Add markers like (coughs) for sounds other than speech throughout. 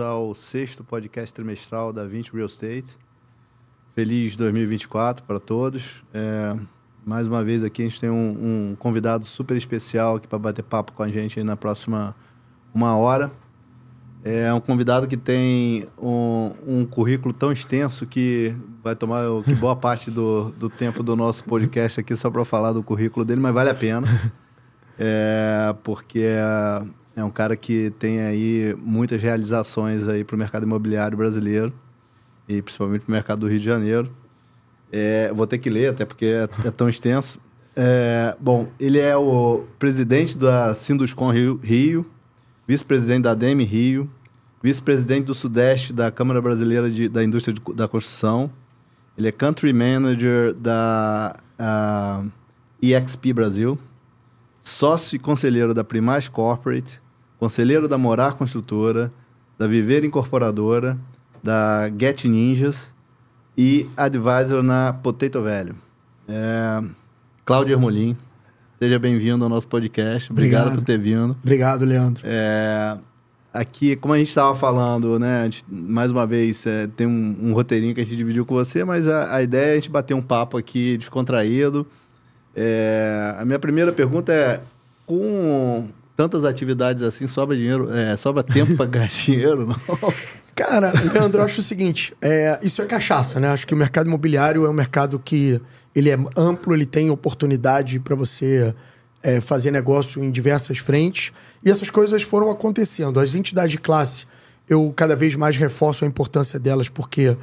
Ao sexto podcast trimestral da 20 Real Estate. Feliz 2024 para todos. É, mais uma vez aqui a gente tem um, um convidado super especial aqui para bater papo com a gente na próxima uma hora. É um convidado que tem um, um, currículo tão extenso que vai tomar que boa parte do, do tempo do nosso podcast aqui só para falar do currículo dele, mas vale a pena. É, porque é, um cara que tem aí muitas realizações aí para o mercado imobiliário brasileiro e principalmente para o mercado do Rio de Janeiro. É, vou ter que ler, até porque é, é tão extenso. É, bom, ele é o presidente da Sinduscom Rio, Rio vice-presidente da ADEME Rio, vice-presidente do Sudeste da Câmara Brasileira de, da Indústria de, da Construção. Ele é country manager da uh, EXP Brasil, sócio e conselheiro da Primaz Corporate, conselheiro da Morar Construtora, da Viver Incorporadora, da Get Ninjas e advisor na Potato Velho. É, Cláudio Ermolim, seja bem-vindo ao nosso podcast. Obrigado, Obrigado, por ter vindo. Obrigado, Leandro. É, aqui, como a gente estava falando, né? Gente, mais uma vez, é, tem um, um, roteirinho que a gente dividiu com você, mas a, a, ideia é a gente bater um papo aqui descontraído. É, a minha primeira pergunta é: com tantas atividades assim, sobra dinheiro, é, sobra tempo para gastar (laughs) dinheiro, não? Cara, Leandro, eu acho o seguinte: é, isso é cachaça, né? Acho que o mercado imobiliário é um mercado que ele é amplo, ele tem oportunidade para você é, fazer negócio em diversas frentes. E essas coisas foram acontecendo. As entidades de classe, eu cada vez mais reforço a importância delas, porque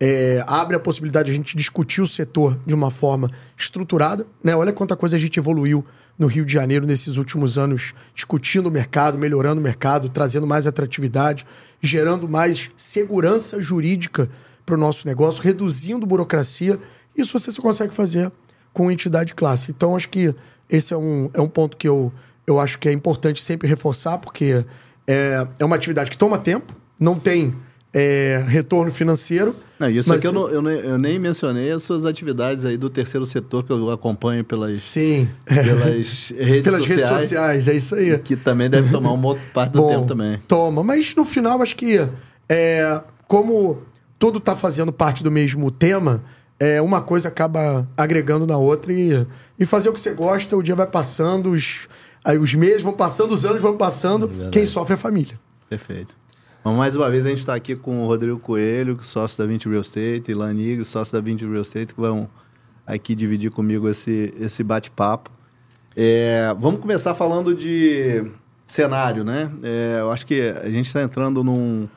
é, abre a possibilidade de a gente discutir o setor de uma forma estruturada. Né? Olha quanta coisa a gente evoluiu no Rio de Janeiro nesses últimos anos, discutindo o mercado, melhorando o mercado, trazendo mais atratividade, gerando mais segurança jurídica para o nosso negócio, reduzindo burocracia. Isso você só consegue fazer com entidade classe. Então, acho que esse é um, é um ponto que eu, eu acho que é importante sempre reforçar, porque é, é uma atividade que toma tempo, não tem é, retorno financeiro. Não, isso mas, aqui eu, não, eu, nem, eu, nem mencionei as suas atividades aí do terceiro setor que eu acompanho pelas, sim, pelas (laughs) redes pelas sociais. redes sociais, é isso aí. Que também deve tomar uma parte do Bom, tempo também. Toma, mas no final acho que é, como tudo está fazendo parte do mesmo tema, é, uma coisa acaba agregando na outra e, e fazer o que você gosta, o dia vai passando, os, aí os meses vão passando, os anos vão passando, é quem sofre é a família. Perfeito. Bom, mais uma vez a gente está aqui com o Rodrigo Coelho, sócio da 20 Real Estate, e Lanigro, sócio da 20 Real Estate, que vão aqui dividir comigo esse, esse bate-papo. É, vamos começar falando de cenário, né? É, eu acho que a gente está entrando num,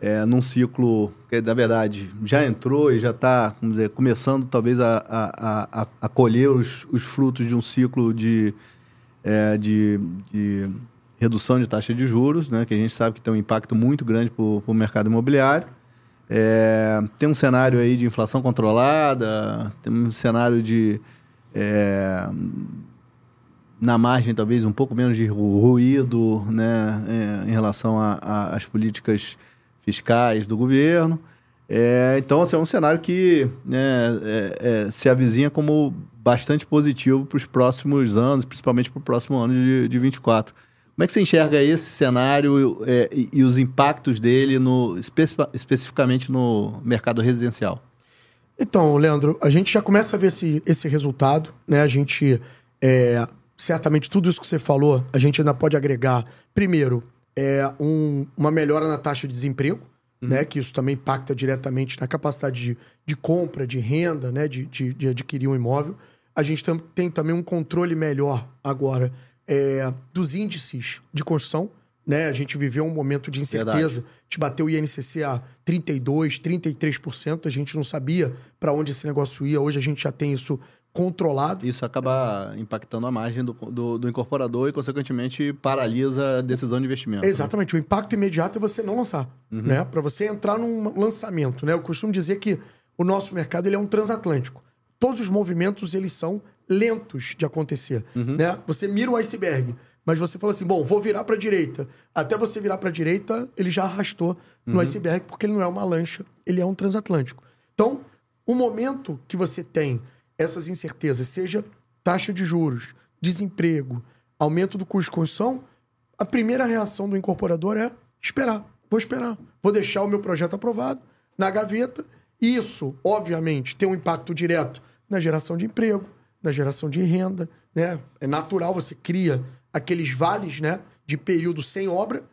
é, num ciclo que, na verdade, já entrou e já está, começando talvez a, a, a, a colher os, os frutos de um ciclo de, é, de, de redução de taxa de juros, né, que a gente sabe que tem um impacto muito grande para o mercado imobiliário. É, tem um cenário aí de inflação controlada, tem um cenário de. É, na margem, talvez, um pouco menos de ruído né, é, em relação às políticas fiscais do governo. É, então, assim, é um cenário que né, é, é, se avizinha como bastante positivo para os próximos anos, principalmente para o próximo ano de, de 24. Como é que você enxerga esse cenário é, e, e, os impactos dele no, especificamente no mercado residencial? Então, Leandro, a gente já começa a ver esse, esse resultado, né? A gente, é, certamente, tudo isso que você falou, a gente ainda pode agregar, primeiro, é, um, uma melhora na taxa de desemprego, uhum. né? Que isso também impacta diretamente na capacidade de, de compra, de renda, né? De, de, de adquirir um imóvel. A gente tem, tem também um controle melhor agora é, dos índices de construção. Né? A gente viveu um momento de incerteza. Verdade. A gente bateu o INCC a 32%, 33%. A gente não sabia para onde esse negócio ia. Hoje a gente já tem isso controlado. Isso acaba impactando a margem do, do, do incorporador e, consequentemente, paralisa a decisão de investimento. Né? Exatamente. Né? O impacto imediato é você não lançar. Uhum. Né? Para você entrar num lançamento. Né? Eu costumo dizer que o nosso mercado ele é um transatlântico. Todos os movimentos eles são lentos de acontecer, uhum. né? Você mira o iceberg, mas você fala assim, bom, vou virar para direita. Até você virar para direita, ele já arrastou no uhum. iceberg porque ele não é uma lancha, ele é um transatlântico. Então, o momento que você tem essas incertezas, seja taxa de juros, desemprego, aumento do custo de construção, a primeira reação do incorporador é esperar. Vou esperar. Vou deixar o meu projeto aprovado na gaveta. Isso, obviamente, tem um impacto direto na geração de emprego, na geração de renda, né? É natural, você cria aqueles vales, né? De período sem obra.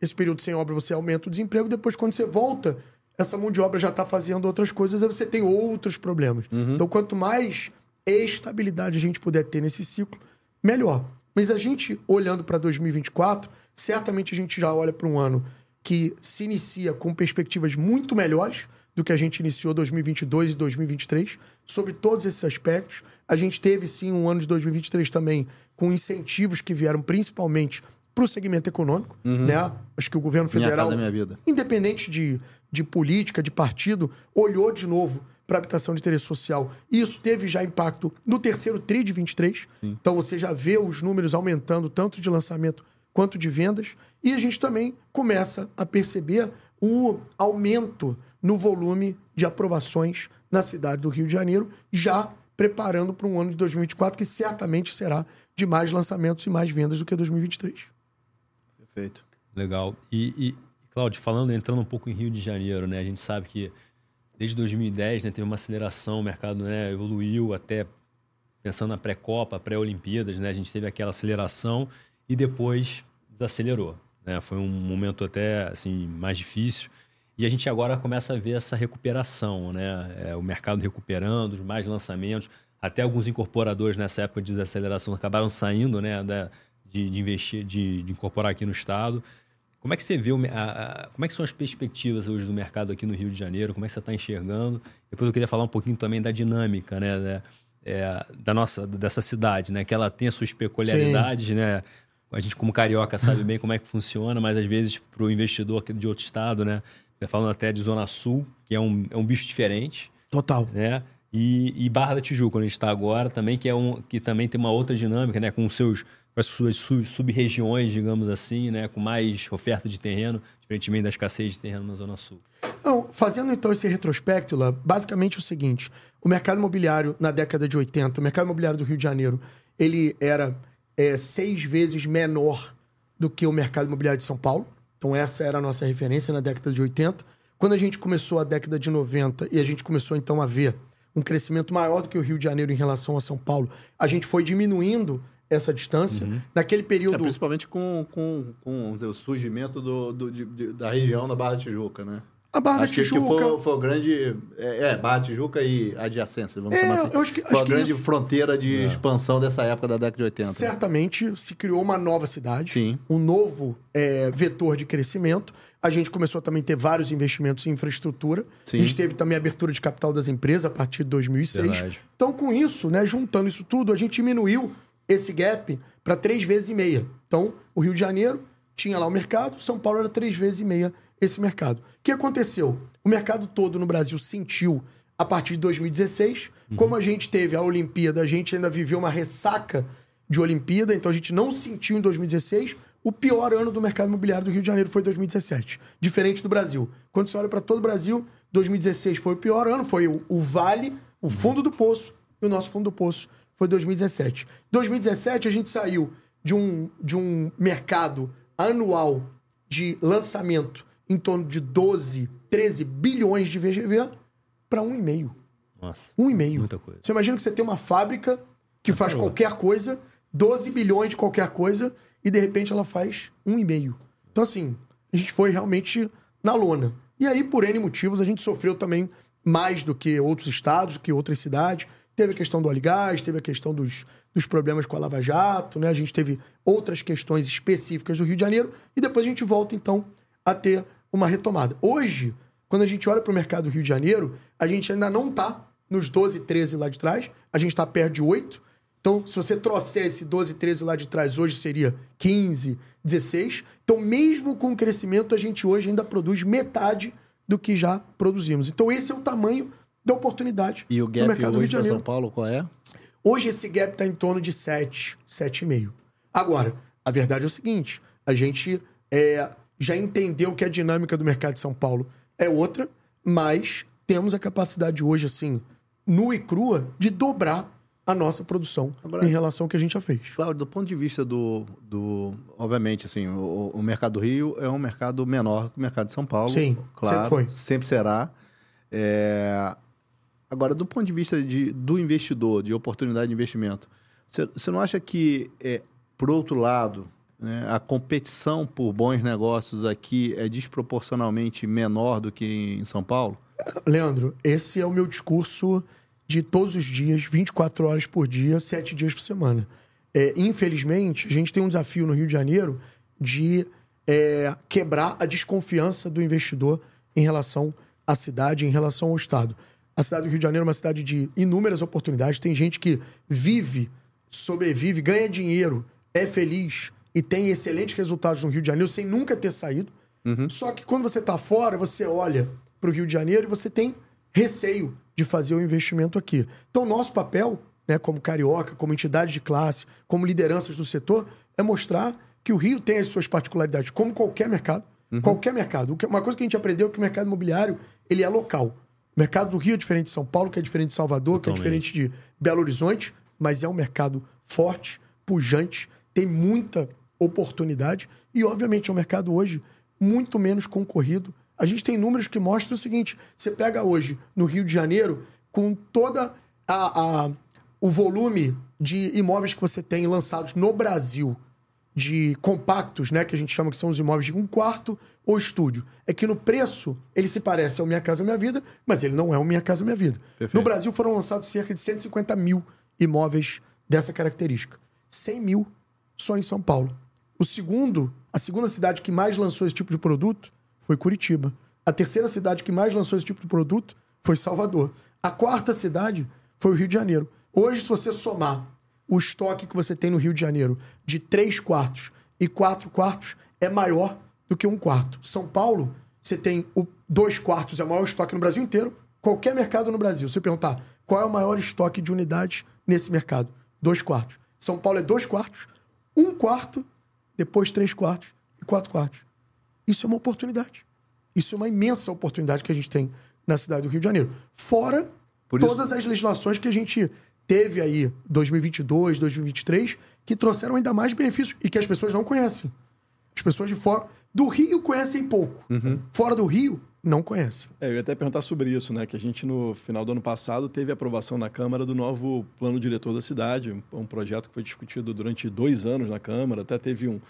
Esse período sem obra você aumenta o desemprego. Depois, quando você volta, essa mão de obra já está fazendo outras coisas, aí você tem outros problemas. Então, quanto mais estabilidade a gente puder ter nesse ciclo, melhor. Mas a gente, olhando para 2024, certamente a gente já olha para um ano que se inicia com perspectivas muito melhores do que a gente iniciou 2022 e 2023, sobre todos esses aspectos. A gente teve, sim, um ano de 2023 também com incentivos que vieram principalmente para o segmento econômico, né? Acho que o governo Minha federal, Casa Minha independente de, de política, de partido, olhou de novo para habitação de interesse social. E isso teve já impacto no terceiro TRI de 23. Então você já vê os números aumentando, tanto de lançamento quanto de vendas. E a gente também começa a perceber o aumento no volume de aprovações na cidade do Rio de Janeiro, já preparando para um ano de 2024 que certamente será de mais lançamentos e mais vendas do que 2023. Perfeito. Legal. E, e Claudio, falando, entrando um pouco em Rio de Janeiro, né? A gente sabe que desde 2010 né, teve uma aceleração, o mercado né, evoluiu até pensando na pré-copa, pré-olimpíadas, né? A gente teve aquela aceleração e depois desacelerou, né? Foi um momento até assim mais difícil. E a gente agora começa a ver essa recuperação, né? É, o mercado recuperando, mais lançamentos. Até alguns incorporadores nessa época de desaceleração acabaram saindo, né? Da, de, de investir, de, de incorporar aqui no estado. Como é que você vê, a, a, como é que são as perspectivas hoje do mercado aqui no Rio de Janeiro? Como é que você está enxergando? Depois eu queria falar um pouquinho também da dinâmica, né? Da, é, da nossa, dessa cidade, né? Que ela tem as suas peculiaridades, Sim. né? A gente como carioca sabe bem como é que funciona, mas às vezes para o investidor de outro estado, né? Falando até de Zona Sul, que é um, é um bicho diferente. Total. Né? E, e Barra da Tijuca, onde a gente está agora, também, que, é um, que também tem uma outra dinâmica, né? Com seus com as suas sub-regiões, digamos assim, né, com mais oferta de terreno, diferentemente da escassez de terreno na Zona Sul. Não, fazendo então esse retrospecto, lá, basicamente é o seguinte: o mercado imobiliário na década de 80, o mercado imobiliário do Rio de Janeiro, ele era é, seis vezes menor do que o mercado imobiliário de São Paulo. Então, essa era a nossa referência na década de 80. Quando a gente começou a década de 90 e a gente começou então a ver um crescimento maior do que o Rio de Janeiro em relação a São Paulo, a gente foi diminuindo essa distância. Uhum. Naquele período. É, principalmente com, com, com dizer, o surgimento do, do de, da região da Barra da Tijuca, né? A Barra acho da Tijuca. Que foi, foi o grande. É, é, Barra da Tijuca e adjacência, vamos é, chamar assim. Eu acho que, foi acho a grande isso... fronteira de é. expansão dessa época da década de 80. Certamente se criou uma nova cidade, Sim. um novo é, vetor de crescimento. A gente começou a também ter vários investimentos em infraestrutura. Sim. A gente teve também a abertura de capital das empresas a partir de 2006. Verdade. Então, com isso, né, juntando isso tudo, a gente diminuiu esse gap para três vezes e meia. Então, o Rio de Janeiro tinha lá o mercado, São Paulo era três vezes e meia esse mercado. O que aconteceu? O mercado todo no Brasil sentiu a partir de 2016. Uhum. Como a gente teve a Olimpíada, a gente ainda viveu uma ressaca de Olimpíada, então a gente não sentiu em 2016. O pior ano do mercado imobiliário do Rio de Janeiro foi 2017, diferente do Brasil. Quando você olha para todo o Brasil, 2016 foi o pior ano, foi o, o Vale, o fundo do poço e o nosso fundo do poço foi 2017. 2017 a gente saiu de um, de um mercado anual de lançamento em torno de 12, 13 bilhões de VGV para 1,5. Nossa. 1,5. Muita coisa. Você imagina que você tem uma fábrica que faz qualquer coisa, 12 bilhões de qualquer coisa, e de repente ela faz 1,5. Então, assim, a gente foi realmente na lona. E aí, por N motivos, a gente sofreu também mais do que outros estados, do que outras cidades. Teve a questão do Oligás, teve a questão dos, dos problemas com a Lava Jato, né? A gente teve outras questões específicas do Rio de Janeiro e depois a gente volta, então, a ter uma retomada. Hoje, quando a gente olha para o mercado do Rio de Janeiro, a gente ainda não está nos 12, 13 lá de trás, a gente está perto de 8. Então, se você trouxer esse 12, 13 lá de trás, hoje seria 15, 16. Então, mesmo com o crescimento, a gente hoje ainda produz metade do que já produzimos. Então, esse é o tamanho da oportunidade e o gap no mercado hoje para São Paulo qual é? Hoje esse gap está em torno de 7, 7,5. Agora, a verdade é o seguinte, a gente é, já entendeu que a dinâmica do mercado de São Paulo é outra, mas temos a capacidade hoje, assim, nua e crua, de dobrar a nossa produção Agora- em relação ao que a gente já fez. Claro, do ponto de vista do. do obviamente, assim, o, o mercado do Rio é um mercado menor que o mercado de São Paulo. Sim, claro. sempre foi. Sempre será. É, Agora, do ponto de vista de, do investidor, de oportunidade de investimento, você, não acha que, é, por outro lado, a competição por bons negócios aqui é desproporcionalmente menor do que em São Paulo? Leandro, esse é o meu discurso de todos os dias, 24 horas por dia, 7 dias por semana. É, infelizmente, a gente tem um desafio no Rio de Janeiro de é, quebrar a desconfiança do investidor em relação à cidade, em relação ao Estado. A cidade do Rio de Janeiro é uma cidade de inúmeras oportunidades. Tem gente que vive, sobrevive, ganha dinheiro, é feliz e tem excelentes resultados no Rio de Janeiro sem nunca ter saído. Só que quando você está fora, você olha para o Rio de Janeiro e você tem receio de fazer o investimento aqui. Então, nosso papel, né, como carioca, como entidade de classe, como lideranças do setor, é mostrar que o Rio tem as suas particularidades, como qualquer mercado. Qualquer mercado. Uma coisa que a gente aprendeu é que o mercado imobiliário ele é local. O mercado do Rio é diferente de São Paulo, que é diferente de Salvador, que é Totalmente. diferente de Belo Horizonte, mas é um mercado forte, pujante, tem muita oportunidade e, obviamente, é um mercado hoje muito menos concorrido. A gente tem números que mostram o seguinte: você pega hoje no Rio de Janeiro, com toda a, a- o volume de imóveis que você tem lançados no Brasil, de compactos, né, que a gente chama que são os imóveis de um quarto ou estúdio, é que no preço ele se parece ao Minha Casa Minha Vida, mas ele não é o Minha Casa Minha Vida. Perfeito. No Brasil foram lançados cerca de 150 mil imóveis dessa característica. 100 mil só em São Paulo. O segundo, a segunda cidade que mais lançou esse tipo de produto foi Curitiba. A terceira cidade que mais lançou esse tipo de produto foi Salvador. A quarta cidade foi o Rio de Janeiro. Hoje, se você somar o estoque que você tem no Rio de Janeiro de três quartos e quatro quartos, é maior do que um quarto. São Paulo, você tem o dois quartos, é o maior estoque no Brasil inteiro. Qualquer mercado no Brasil, se você perguntar qual é o maior estoque de unidades nesse mercado, dois quartos. São Paulo é dois quartos, um quarto, depois três quartos e quatro quartos. Isso é uma oportunidade. Isso é uma imensa oportunidade que a gente tem na cidade do Rio de Janeiro. Fora isso- todas as legislações que a gente teve aí, 2022, 2023, que trouxeram ainda mais benefícios e que as pessoas não conhecem. As pessoas de fora do Rio conhecem pouco. Fora do Rio, não conhecem. É, eu ia até perguntar sobre isso, né? Que a gente, no final do ano passado, teve aprovação na Câmara do novo plano diretor da cidade, um, projeto que foi discutido durante dois anos na Câmara, até teve um-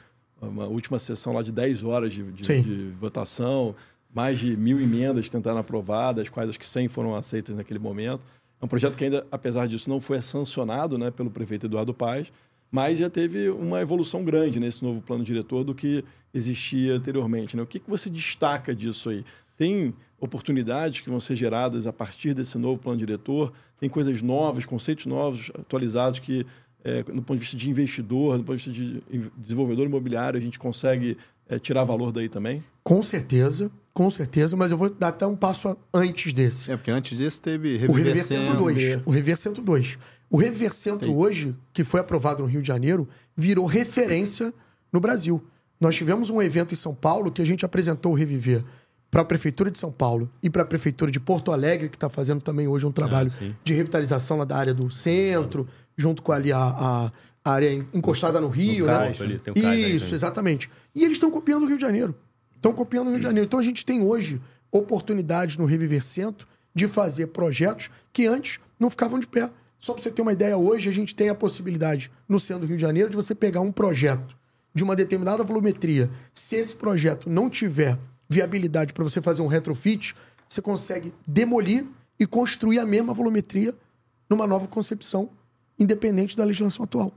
uma última sessão lá de 10 horas de, de- de votação, mais de mil emendas tentaram aprovar, das quais acho que 100 foram aceitas naquele momento. É um projeto que ainda, apesar disso, não foi sancionado né, pelo prefeito Eduardo Paes, mas já teve uma evolução grande nesse novo plano diretor do que existia anteriormente. Né? O que, que você destaca disso aí? Tem oportunidades que vão ser geradas a partir desse novo plano diretor? Tem coisas novas, conceitos novos, atualizados que, é, do ponto de vista de investidor, do ponto de vista de desenvolvedor imobiliário, a gente consegue é, tirar valor daí também? Com certeza, com certeza, mas eu vou dar até um passo a- antes desse. É, porque antes disso teve O Reviver Centro Centro. 2. O Reviver Centro 2. O Reviver Centro hoje, que foi aprovado no Rio de Janeiro, virou referência no Brasil. Nós tivemos um evento em São Paulo que a gente apresentou o Reviver para a Prefeitura de São Paulo e para a Prefeitura de Porto Alegre, que está fazendo também hoje um trabalho sim. de revitalização lá da área do centro, junto com ali a, a- a área encostada no Rio. né? cais, ali, um aí Isso, exatamente. E eles estão copiando o Rio de Janeiro. Estão copiando o Rio de Janeiro. Então a gente tem hoje oportunidades no Reviver Centro de fazer projetos que antes não ficavam de pé. Só para você ter uma ideia, hoje a gente tem a possibilidade, no centro do Rio de Janeiro, de você pegar um projeto de uma determinada volumetria. Se esse projeto não tiver viabilidade para você fazer um retrofit, você consegue demolir e construir a mesma volumetria numa nova concepção, independente da legislação atual.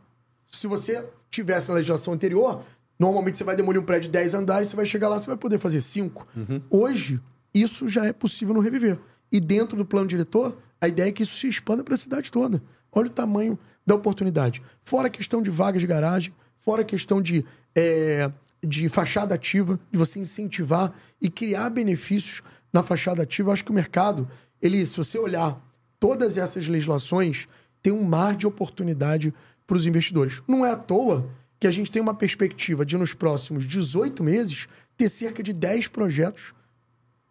Se você tivesse na legislação anterior, normalmente você vai demolir um prédio de 10 andares, você vai chegar lá, você vai poder fazer 5. Hoje, isso já é possível no Reviver. E dentro do plano diretor, a ideia é que isso se expanda para a cidade toda. Olha o tamanho da oportunidade. Fora a questão de vagas de garagem, fora a questão de, é, de fachada ativa, de você incentivar e criar benefícios na fachada ativa. Eu acho que o mercado, ele, se você olhar todas essas legislações, tem um mar de oportunidade para os investidores. Não é à toa que a gente tem uma perspectiva de, nos próximos 18 meses, ter cerca de 10 projetos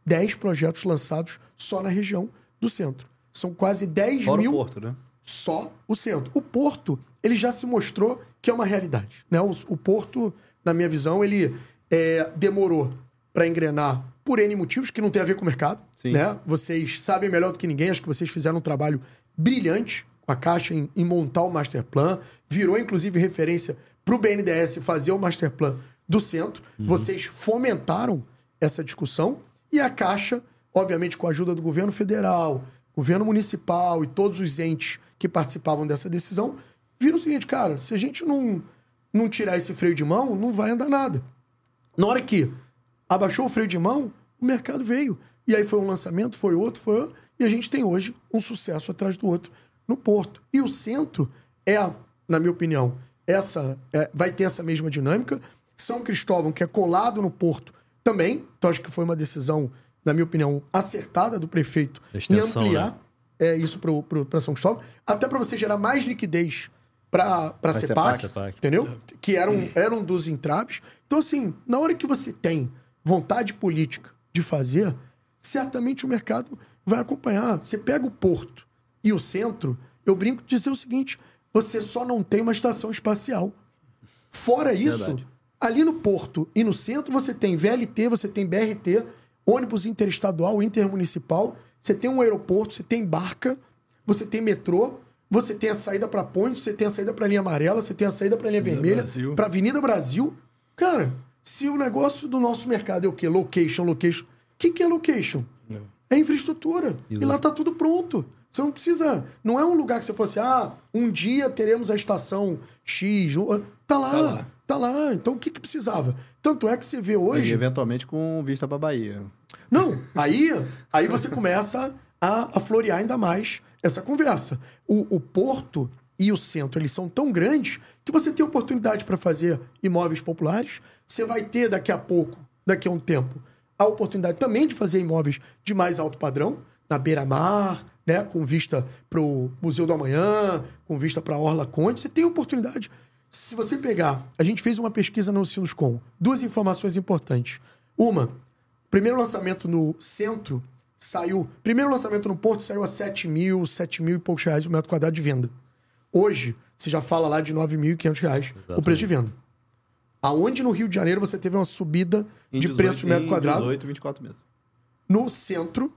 10 projetos lançados só na região do centro. São quase 10 Fora o mil. Porto, né? só o centro. O Porto, ele já se mostrou que é uma realidade. Né? O, o Porto, na minha visão, ele é, demorou para engrenar por N motivos que não tem a ver com o mercado. Sim. Né? Vocês sabem melhor do que ninguém, acho que vocês fizeram um trabalho brilhante com a Caixa em, em montar o Master Plan. Virou, inclusive, referência para o BNDES fazer o Master Plan do centro. Vocês fomentaram essa discussão e a Caixa, obviamente com a ajuda do governo federal, governo municipal e todos os entes que participavam dessa decisão, viram o seguinte, cara, se a gente não, não tirar esse freio de mão, não vai andar nada. Na hora que abaixou o freio de mão, o mercado veio. E aí foi um lançamento, foi outro, foi outro, e a gente tem hoje um sucesso atrás do outro no Porto. E o centro é, na minha opinião, essa é, vai ter essa mesma dinâmica. São Cristóvão, que é colado no Porto, também. Então acho que foi uma decisão, na minha opinião, acertada do prefeito extensão, em ampliar né? é, isso para São Cristóvão, até para você gerar mais liquidez para a CEPAC, entendeu? Que era um, era um dos entraves. Então, assim, na hora que você tem vontade política de fazer, certamente o mercado vai acompanhar. Você pega o porto e o centro, eu brinco de dizer o seguinte: você só não tem uma estação espacial. Fora isso, Verdade. ali no porto e no centro, você tem VLT, você tem BRT, ônibus interestadual, intermunicipal, você tem um aeroporto, você tem barca, você tem metrô, você tem a saída para ponte, você tem a saída para linha amarela, você tem a saída para linha vermelha, para Avenida Brasil. Cara, se o negócio do nosso mercado é o quê? Location, location. O que, que é location? Não. É infraestrutura. E, lá tá tudo pronto. Você não precisa. Não é um lugar que você fosse, ah, um dia teremos a estação X. ou- Tá lá, Tá lá. tá lá. Então o que, que precisava? Tanto é que você vê E hoje. eventualmente com vista pra Bahia. Não, aí, aí você começa a, a florear ainda mais essa conversa. O, o porto e o centro, eles são tão grandes que você tem oportunidade para fazer imóveis populares. Você vai ter daqui a pouco, daqui a um tempo, a oportunidade também de fazer imóveis de mais alto padrão, na beira-mar, né, com vista para o Museu do Amanhã, com vista para a Orla Conde. Você tem oportunidade. Se você pegar, a gente fez uma pesquisa no Sinuscom, duas informações importantes. Uma, Primeiro lançamento no centro saiu. Primeiro lançamento no Porto saiu a 7 mil, 7 mil e poucos reais o metro quadrado de venda. Hoje, você já fala lá de 9.500 reais o preço de venda. Aonde no Rio de Janeiro você teve uma subida Em de 18 preço de metro em quadrado? 18, 24 meses. No centro,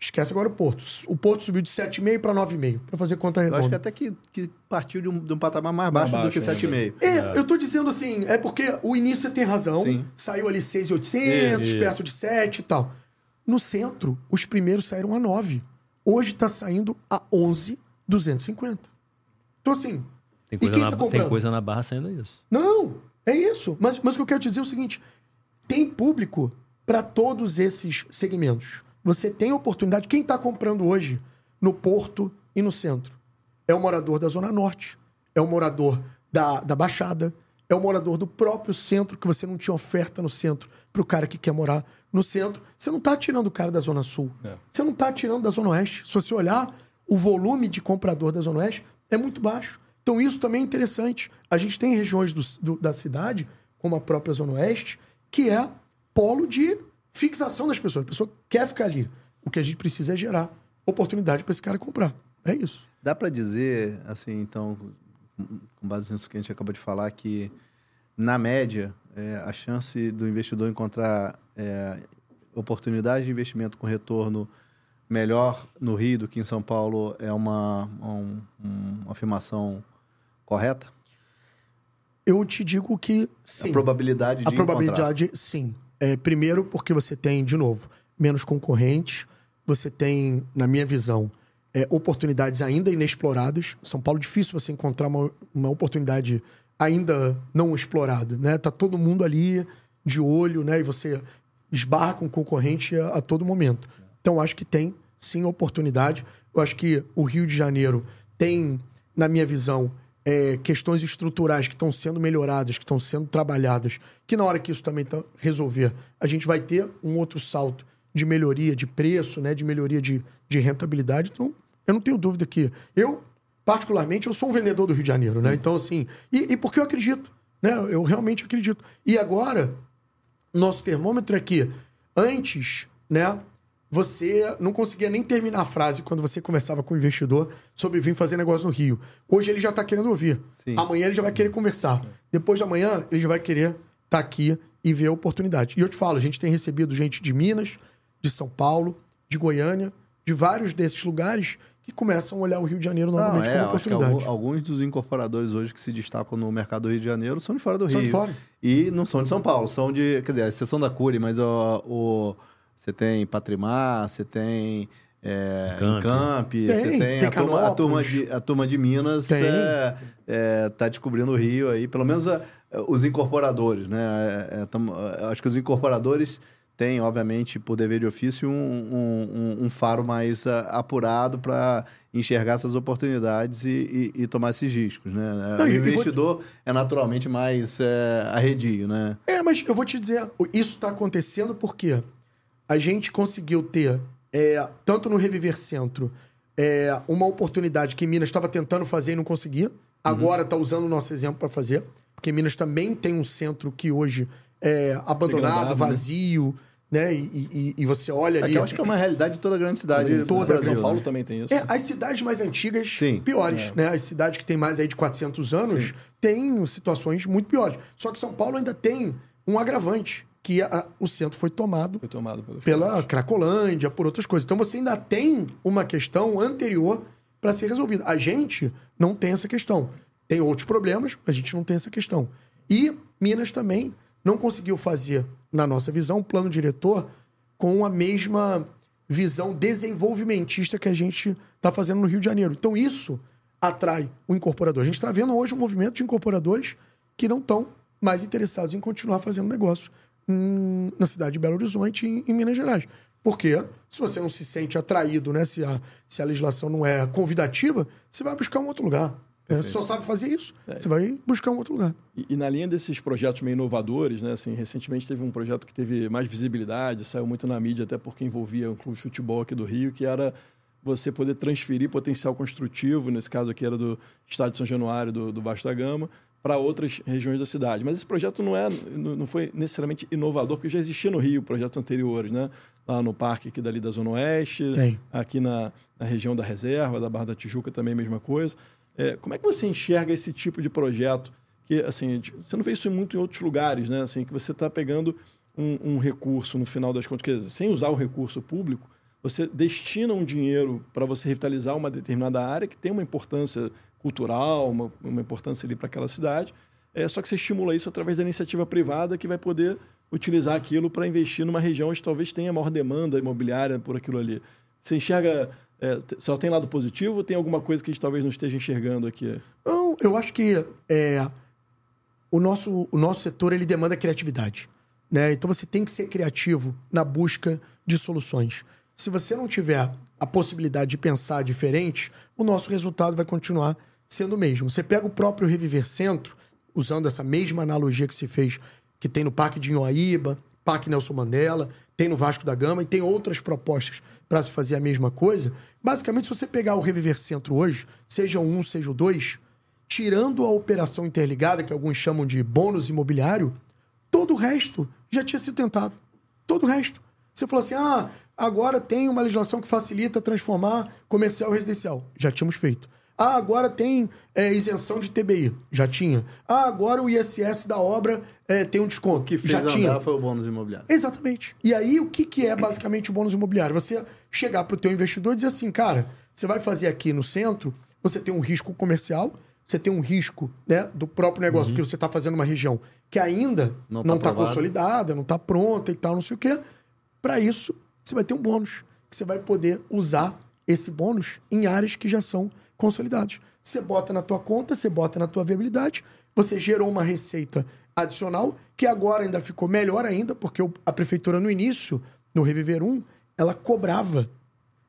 esquece agora o Porto. O Porto subiu de 7,5 para 9,5, para fazer conta Eu acho que redonda. até que, que partiu de um, de um patamar mais baixo, baixo do que ainda. 7,5. É, eu tô dizendo assim, é porque o início você tem razão. Sim. Saiu ali 6,800, Isso. perto de 7 e tal. No centro, os primeiros saíram a 9. Hoje tá saindo a 11,250. Então assim, Tem e coisa, quem na, tá tem coisa na barra saindo isso. Não, é isso. Mas, mas o que eu quero te dizer é o seguinte: tem público para todos esses segmentos. Você tem oportunidade. Quem está comprando hoje no Porto e no centro? É o morador da Zona Norte, é o morador da, da Baixada, é o morador do próprio centro, que você não tinha oferta no centro para o cara que quer morar no centro. Você não está tirando o cara da Zona Sul. É. Você não está tirando da Zona Oeste. Se você olhar, o volume de comprador da Zona Oeste é muito baixo. Então, isso também é interessante. A gente tem regiões do- do- da cidade, como a própria Zona Oeste, que é polo de fixação das pessoas. A pessoa quer ficar ali. O que a gente precisa é gerar oportunidade para esse cara comprar. É isso. Dá para dizer, assim, então, com base nisso que a gente acabou de falar, que na média, é, a chance do investidor encontrar é, oportunidade de investimento com retorno melhor no Rio do que em São Paulo é uma, um- um- uma afirmação correta? Eu te digo que sim. A probabilidade de A probabilidade, sim. É, primeiro, porque você tem, de novo, menos concorrentes, você tem, na minha visão, é, oportunidades ainda inexploradas. São Paulo, difícil você encontrar uma, uma oportunidade ainda não explorada, né? Tá todo mundo ali de olho, né? E você esbarra com o concorrente a, a todo momento. Então, acho que tem, sim, oportunidade. Eu acho que o Rio de Janeiro tem, na minha visão, é, questões estruturais que estão sendo melhoradas, que estão sendo trabalhadas, que na hora que isso também tá, resolver, a gente vai ter um outro salto de melhoria de preço, né, de melhoria de, de rentabilidade. Então, eu não tenho dúvida que eu, particularmente, eu sou um vendedor do Rio de Janeiro, né? Então, assim, e, e porque eu acredito, né? Eu realmente acredito. E agora, nosso termômetro é que antes, né, você não conseguia nem terminar a frase quando você conversava com o investidor sobre vir fazer negócio no Rio. Hoje ele já está querendo ouvir. Sim. Amanhã ele já vai querer conversar. Depois de amanhã, ele já vai querer estar tá aqui e ver a oportunidade. E eu te falo, a gente tem recebido gente de Minas, de São Paulo, de Goiânia, de vários desses lugares que começam a olhar o Rio de Janeiro novamente Não, é, como acho que oportunidade. alguns dos incorporadores hoje que se destacam no mercado do Rio de Janeiro são de fora do São Rio. de fora. E não são de São Paulo, são de. Quer dizer, a exceção da Cury, mas o, o- você tem Patrimar, você tem. É, Encamp. Você tem, tem a, turma, a, turma de, a turma de Minas Tem. é, é, tá descobrindo o Rio aí, pelo menos a- os incorporadores, né? É, é, tamo- é, acho que os incorporadores têm, obviamente, por dever de ofício, um, um- um- um faro mais ah, apurado para enxergar essas oportunidades e, e- e tomar esses riscos, né? Não, o investidor é naturalmente mais é, arredio, né? É, mas eu vou te dizer, isso está acontecendo porque a gente conseguiu ter, é, tanto no Reviver Centro, é, uma oportunidade que Minas estava tentando fazer e não conseguia. Agora está usando o nosso exemplo para fazer. Porque Minas também tem um centro que hoje é abandonado, Degradado, né? vazio, né? E, e- e você olha É ali. que eu acho que é uma realidade de toda grande cidade do Toda, Brasil, São né? Paulo também tem isso. É, as cidades mais antigas, Sim. piores, né? As cidades que têm mais aí de 400 anos têm situações muito piores. Só que São Paulo ainda tem um agravante, que a- o centro foi tomado Foi tomado pela Cracolândia, por outras coisas. Então você ainda tem uma questão anterior para ser resolvida. A gente não tem essa questão. Tem outros problemas, mas a gente não tem essa questão. E Minas também não conseguiu fazer, na nossa visão, um plano diretor com a mesma visão desenvolvimentista que a gente está fazendo no Rio de Janeiro. Então isso atrai o incorporador. A gente está vendo hoje um movimento de incorporadores que não estão mais interessados em continuar fazendo negócio na cidade de Belo Horizonte, em, em Minas Gerais. Porque se você não se sente atraído, né? Se a, se a legislação não é convidativa, você vai buscar um outro lugar. É, você só sabe fazer isso. Você vai buscar um outro lugar. E, e na linha desses projetos meio inovadores, né? Assim, recentemente teve um projeto que teve mais visibilidade, saiu muito na mídia, até porque envolvia um clube de futebol aqui do Rio, que era você poder transferir potencial construtivo, nesse caso aqui era do Estádio São Januário, do, do Baixo da Gama, para outras regiões da cidade. Mas esse projeto não, é, não não foi necessariamente inovador, porque já existia no Rio projetos anteriores, né? Lá no parque aqui dali da Zona Oeste, Tem. aqui na, na região da Reserva, da Barra da Tijuca também a mesma coisa. É, como é que você enxerga esse tipo de projeto? Que, assim, você não vê isso muito em outros lugares, né? Assim, que você está pegando um, um recurso, no final das contas, dizer, sem usar o recurso público, você destina um dinheiro para você revitalizar uma determinada área que tem uma importância cultural, uma, uma importância ali para aquela cidade. É, só que você estimula isso através da iniciativa privada que vai poder utilizar aquilo para investir numa região onde talvez tenha maior demanda imobiliária por aquilo ali. Você enxerga, é, só tem lado positivo ou tem alguma coisa que a gente talvez não esteja enxergando aqui? Não, eu acho que é, o, nosso, o nosso setor ele demanda criatividade. Né? Então você tem que ser criativo na busca de soluções. Se você não tiver a possibilidade de pensar diferente, o nosso resultado vai continuar sendo o mesmo. Você pega o próprio Reviver Centro, usando essa mesma analogia que se fez, que tem no Parque de Inhoaíba, Parque Nelson Mandela, tem no Vasco da Gama e tem outras propostas para se fazer a mesma coisa. Basicamente, se você pegar o Reviver Centro hoje, seja o um, seja o dois, tirando a operação interligada, que alguns chamam de bônus imobiliário, todo o resto já tinha sido tentado. Todo o resto. Você falou assim: ah, agora tem uma legislação que facilita transformar comercial residencial. Já tínhamos feito. Ah, agora tem é, isenção de TBI. Já tinha. Ah, agora o ISS da obra é, tem um desconto. Que fez Já andar tinha. foi o bônus imobiliário. Exatamente. E aí, o que, que é basicamente o bônus imobiliário? Você chegar para o teu investidor e dizer assim, cara, você vai fazer aqui no centro, você tem um risco comercial, você tem um risco né, do próprio negócio, porque você está fazendo uma região que ainda Não não tá está aprovada. consolidada, não está pronta e tal, não sei o quê. Para isso, você vai ter um bônus, que você vai poder usar esse bônus em áreas que já são consolidadas. Você bota na tua conta, você bota na tua viabilidade, você gerou uma receita adicional, que agora ainda ficou melhor ainda, porque a prefeitura no início, no Reviver 1, ela cobrava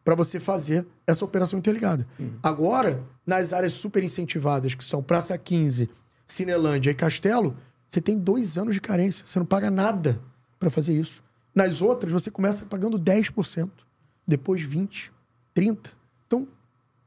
para você fazer essa operação interligada. Agora, nas áreas super incentivadas, que são Praça 15, Cinelândia e Castelo, você tem dois anos de carência. Você não paga nada para fazer isso. Nas outras, você começa pagando 10%, depois 20%, 30%. Então,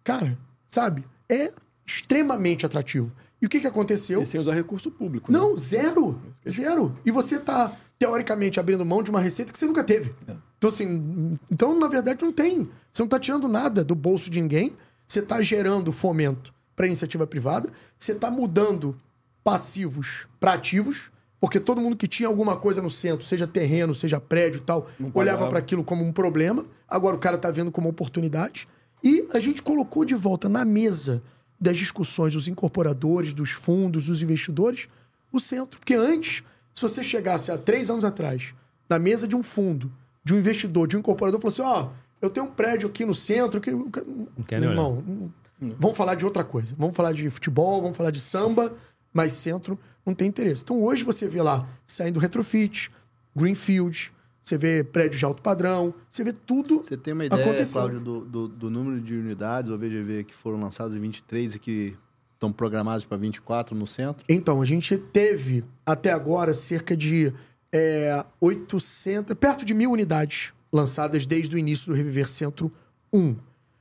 cara, sabe? É extremamente atrativo. E o que, que aconteceu? E sem usar recurso público. né? Não, zero. Zero. E você tá, teoricamente, abrindo mão de uma receita que você nunca teve. Então, assim, então, na verdade, não tem. Você não está tirando nada do bolso de ninguém. Você está gerando fomento para iniciativa privada. Você está mudando passivos para ativos. Porque todo mundo que tinha alguma coisa no centro, seja terreno, seja prédio e tal, olhava para aquilo como um problema. Agora o cara está vendo como oportunidade. E a gente colocou de volta na mesa das discussões dos incorporadores, dos fundos, dos investidores, o centro. Porque antes, se você chegasse há três anos atrás, na mesa de um fundo, de um investidor, de um incorporador, falou assim: ó, oh, eu tenho um prédio aqui no centro que. Não quero irmão, não, vamos falar de outra coisa. Vamos falar de futebol, vamos falar de samba, mas centro não tem interesse. Então hoje você vê lá saindo retrofit, greenfield, você vê prédios de alto padrão, você vê tudo Você tem uma ideia, Cláudio, do, do, do, número de unidades ou VGV que foram lançadas em 23 e que estão programadas para 24 no centro? Então, a gente teve até agora cerca de é, 800, perto de mil unidades lançadas desde o início do Reviver Centro 1.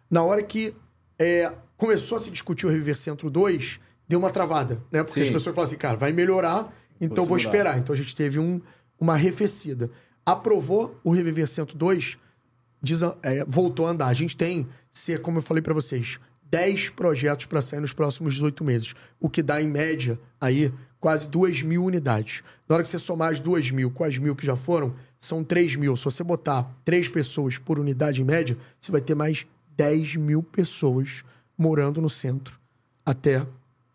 Na hora que é, começou a se discutir o Reviver Centro 2, deu uma travada, né? Porque Sim. as pessoas falaram assim, cara, vai melhorar, então vou, vou esperar. Então a gente teve um, uma arrefecida aprovou o Reviver 102, diz, é, voltou a andar. A gente tem, ser, como eu falei para vocês, 10 projetos para sair nos próximos 18 meses, o que dá, em média, aí quase 2 mil unidades. Na hora que você somar as 2 mil com as mil que já foram, são 3 mil. Se você botar 3 pessoas por unidade em média, você vai ter mais 10 mil pessoas morando no centro até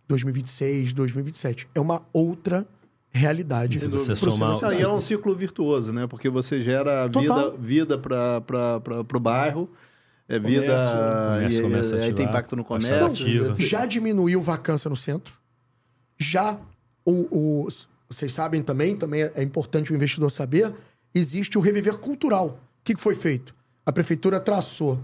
2026, 2027. É uma outra realidade. Se você somar... Isso aí é um ciclo virtuoso, né? Porque você gera Total. vida, vida para o bairro. É vida. Comércio, comércio e, aí tem impacto no comércio. Não, já diminuiu vacância no centro. Já o, o, vocês sabem também, também é importante o investidor saber, existe o reviver cultural. O que, que foi feito? A prefeitura traçou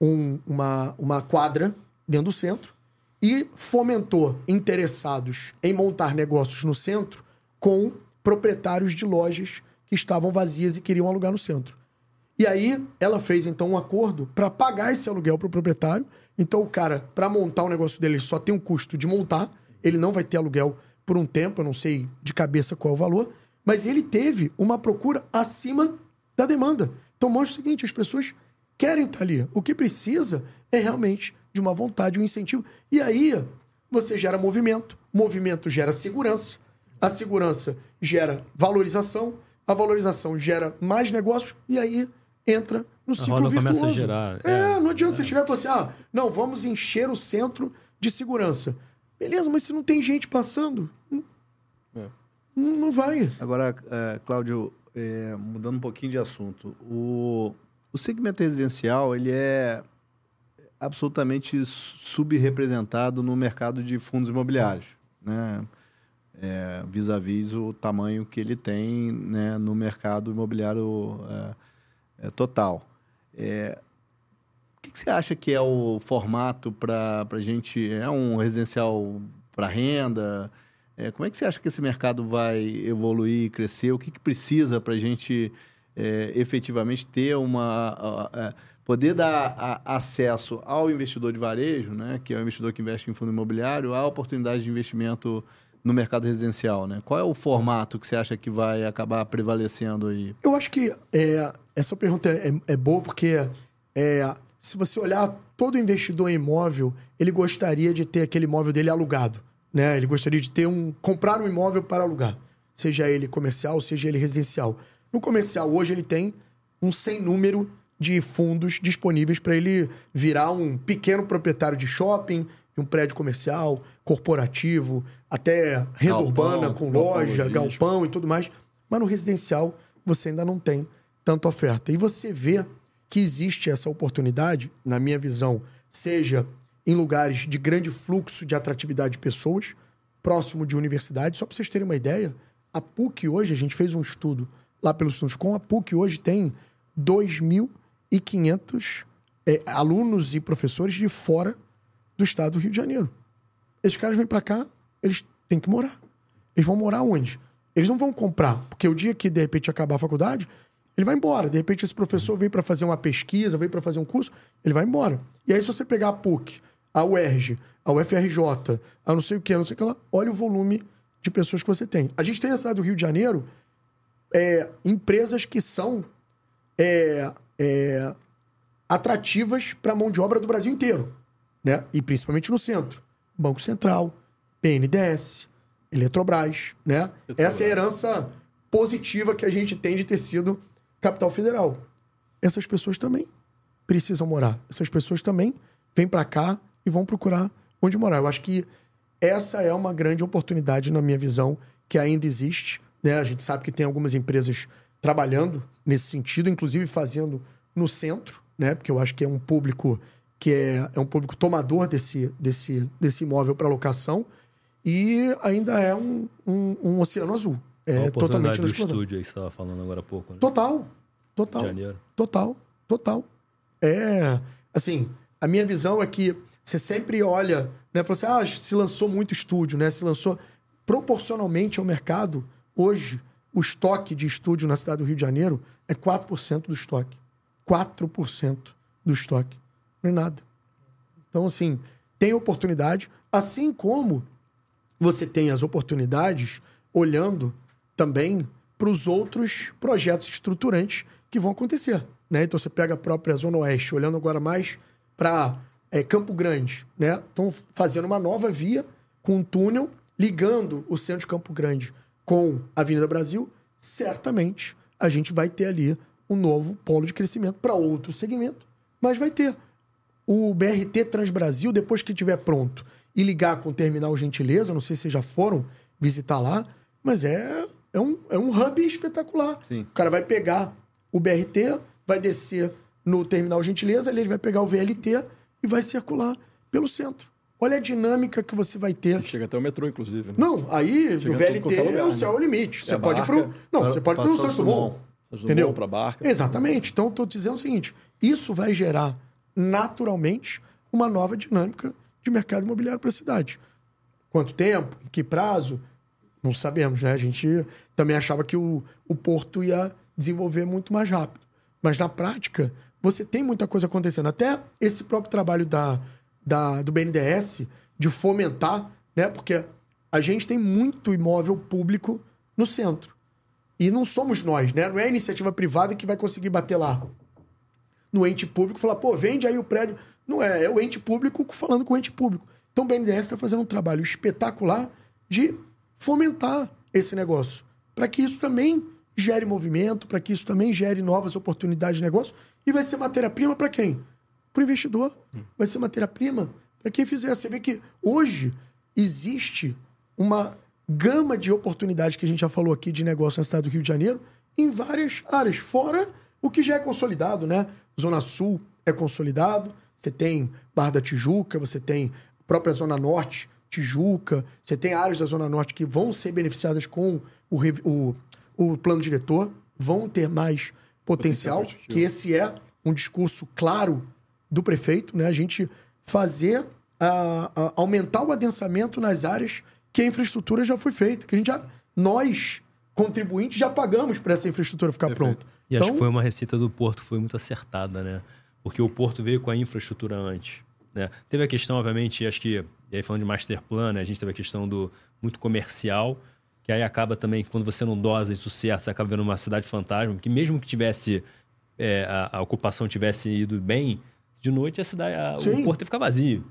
um, uma, uma quadra dentro do centro e fomentou interessados em montar negócios no centro com proprietários de lojas que estavam vazias e queriam alugar no centro. E aí ela fez então um acordo para pagar esse aluguel para o proprietário. Então o cara, para montar o negócio dele, só tem um custo de montar, ele não vai ter aluguel por um tempo, eu não sei de cabeça qual é o valor, mas ele teve uma procura acima da demanda. Então mostra o seguinte, as pessoas querem estar ali. O que precisa é realmente de uma vontade, um incentivo. E aí você gera movimento, movimento gera segurança, a segurança gera valorização, a valorização gera mais negócios e aí entra no a ciclo virtuoso. Começa a gerar, é, é não adianta é. você chegar e falar assim: ah, não, vamos encher o centro de segurança. Beleza, mas se não tem gente passando, é. não, não vai. Agora, é, Cláudio, é, mudando um pouquinho de assunto, o, o segmento residencial ele é absolutamente subrepresentado no mercado de fundos imobiliários, né? É, vis-à-vis o tamanho que ele tem né, no mercado imobiliário é, é, total. É, o que, que, você acha que é o formato para a gente? É um residencial para renda? É, como é que você acha que esse mercado vai evoluir, crescer? O que, que precisa para a gente é, efetivamente ter uma poder dar a, acesso ao investidor de varejo, né, que é o investidor que investe em fundo imobiliário, a oportunidade de investimento no mercado residencial, né? Qual é o formato que você acha que vai acabar prevalecendo aí? Eu acho que é, essa pergunta é, é boa porque é, se você olhar todo investidor em imóvel, ele gostaria de ter aquele imóvel dele alugado, né? Ele gostaria de ter um comprar um imóvel para alugar, seja ele comercial, seja ele residencial. No comercial hoje ele tem um sem número de fundos disponíveis para ele virar um pequeno proprietário de shopping, de um prédio comercial, corporativo, até renda galpão, urbana com loja, galpão e tudo mais. Mas no residencial você ainda não tem tanta oferta. E você vê que existe essa oportunidade, na minha visão, seja em lugares de grande fluxo de atratividade de pessoas, próximo de universidade. Só para vocês terem uma ideia, a PUC hoje, a gente fez um estudo lá pelo com a PUC hoje tem 2.500 é, alunos e professores de fora do estado do Rio de Janeiro. Esses caras vêm para cá, eles têm que morar. Eles vão morar onde? Eles não vão comprar, porque o dia que de repente acabar a faculdade, ele vai embora. De repente esse professor veio para fazer uma pesquisa, veio para fazer um curso, ele vai embora. E aí se você pegar a PUC, a UERJ, a UFRJ, a não sei o que, a não sei o que lá, olha o volume de pessoas que você tem. A gente tem na cidade do Rio de Janeiro é, empresas que são é, é, atrativas para a mão de obra do Brasil inteiro, né? E principalmente no centro. Banco Central, PNDS, Eletrobras, né? Essa é a herança positiva que a gente tem de ter sido capital federal. Essas pessoas também precisam morar. Essas pessoas também vêm para cá e vão procurar onde morar. Eu acho que essa é uma grande oportunidade, na minha visão, que ainda existe. Né? A gente sabe que tem algumas empresas trabalhando nesse sentido, inclusive fazendo no centro, né? Porque eu acho que é um público que é, é um público tomador desse, desse, desse imóvel para locação e ainda é um, um, um oceano azul. É totalmente do estúdio aí que você estava falando agora há pouco. Né? Total, total. Janeiro. Total, total. É, assim, a minha visão é que você sempre olha, né? Fala assim, ah, se lançou muito estúdio, né? Se lançou proporcionalmente ao mercado, hoje, o estoque de estúdio na cidade do Rio de Janeiro é 4% do estoque. 4% do estoque. Não é nada. Então, assim, tem oportunidade, assim como você tem as oportunidades olhando também para os outros projetos estruturantes que vão acontecer. Né? Então, você pega a própria Zona Oeste, olhando agora mais para é, Campo Grande. Né? Estão fazendo uma nova via com um túnel ligando o centro de Campo Grande com a Avenida Brasil. Certamente a gente vai ter ali um novo polo de crescimento para outro segmento, mas vai ter. O BRT Transbrasil, depois que estiver pronto e ligar com o Terminal Gentileza, não sei se já foram visitar lá, mas é, é, um, é um hub espetacular. Sim. O cara vai pegar o BRT, vai descer no Terminal Gentileza, ali ele vai pegar o VLT e vai circular pelo centro. Olha a dinâmica que você vai ter. Chega até o metrô, inclusive. Né? Não, aí Chega o VLT lugar, é o céu é o limite. Você é pode ir pro. Não, você pode ir pro Santos Dumont. Entendeu? para barca. Exatamente. Então, estou dizendo o seguinte: isso vai gerar naturalmente uma nova dinâmica de mercado imobiliário para a cidade. Quanto tempo? Em que prazo? Não sabemos, né? A gente também achava que o, o porto ia desenvolver muito mais rápido. Mas na prática, você tem muita coisa acontecendo. Até esse próprio trabalho da, da, do BNDES de fomentar, né? Porque a gente tem muito imóvel público no centro. E não somos nós, né? Não é a iniciativa privada que vai conseguir bater lá no ente público falar, pô, vende aí o prédio. Não é, é o ente público falando com o ente público. Então o BNDES está fazendo um trabalho espetacular de fomentar esse negócio. Para que isso também gere movimento, para que isso também gere novas oportunidades de negócio. E vai ser matéria-prima para quem? Para o investidor. Vai ser matéria-prima para quem fizer. Você vê que hoje existe uma gama de oportunidades que a gente já falou aqui de negócio na cidade do Rio de Janeiro, em várias áreas, fora o que já é consolidado, né? Zona Sul é consolidado, você tem Barra da Tijuca, você tem própria Zona Norte, Tijuca, você tem áreas da Zona Norte que vão ser beneficiadas com o, o, o plano diretor, vão ter mais potencial, potencial que esse é um discurso claro do prefeito, né? A gente fazer, a, a, aumentar o adensamento nas áreas que a infraestrutura já foi feita, que a gente já, nós, contribuintes, já pagamos para essa infraestrutura ficar Perfeito. pronta. E então, acho que foi uma receita do Porto, foi muito acertada, né? Porque o Porto veio com a infraestrutura antes. Né? Teve a questão, obviamente, acho que, e aí falando de master plan, né? a gente teve a questão do muito comercial, que aí acaba também, quando você não dosa isso certo, você acaba vendo uma cidade fantasma, que mesmo que tivesse, é, a, a, ocupação tivesse ido bem, de noite a cidade, a, o Porto ia ficar vazio.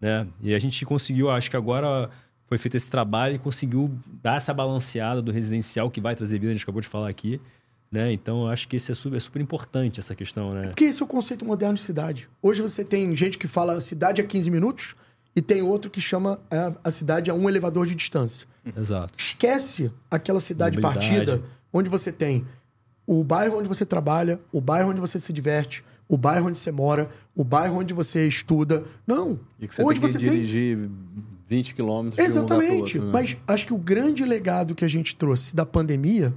Né? E a gente conseguiu, acho que agora foi feito esse trabalho e conseguiu dar essa balanceada do residencial que vai trazer vida, a gente acabou de falar aqui. Né? Então, eu acho que isso é super, é super importante, essa questão. Né? Porque esse é o conceito moderno de cidade. Hoje você tem gente que fala cidade a 15 minutos e tem outro que chama a, é, a cidade a um elevador de distância. Exato. Esquece aquela cidade Mobilidade. partida onde você tem o bairro onde você trabalha, o bairro onde você se diverte, o bairro onde você mora, o bairro onde você estuda. Não. E que você onde tem que você dirigir tem... 20 quilômetros. Exatamente. Um outro, né? Mas acho que o grande legado que a gente trouxe da pandemia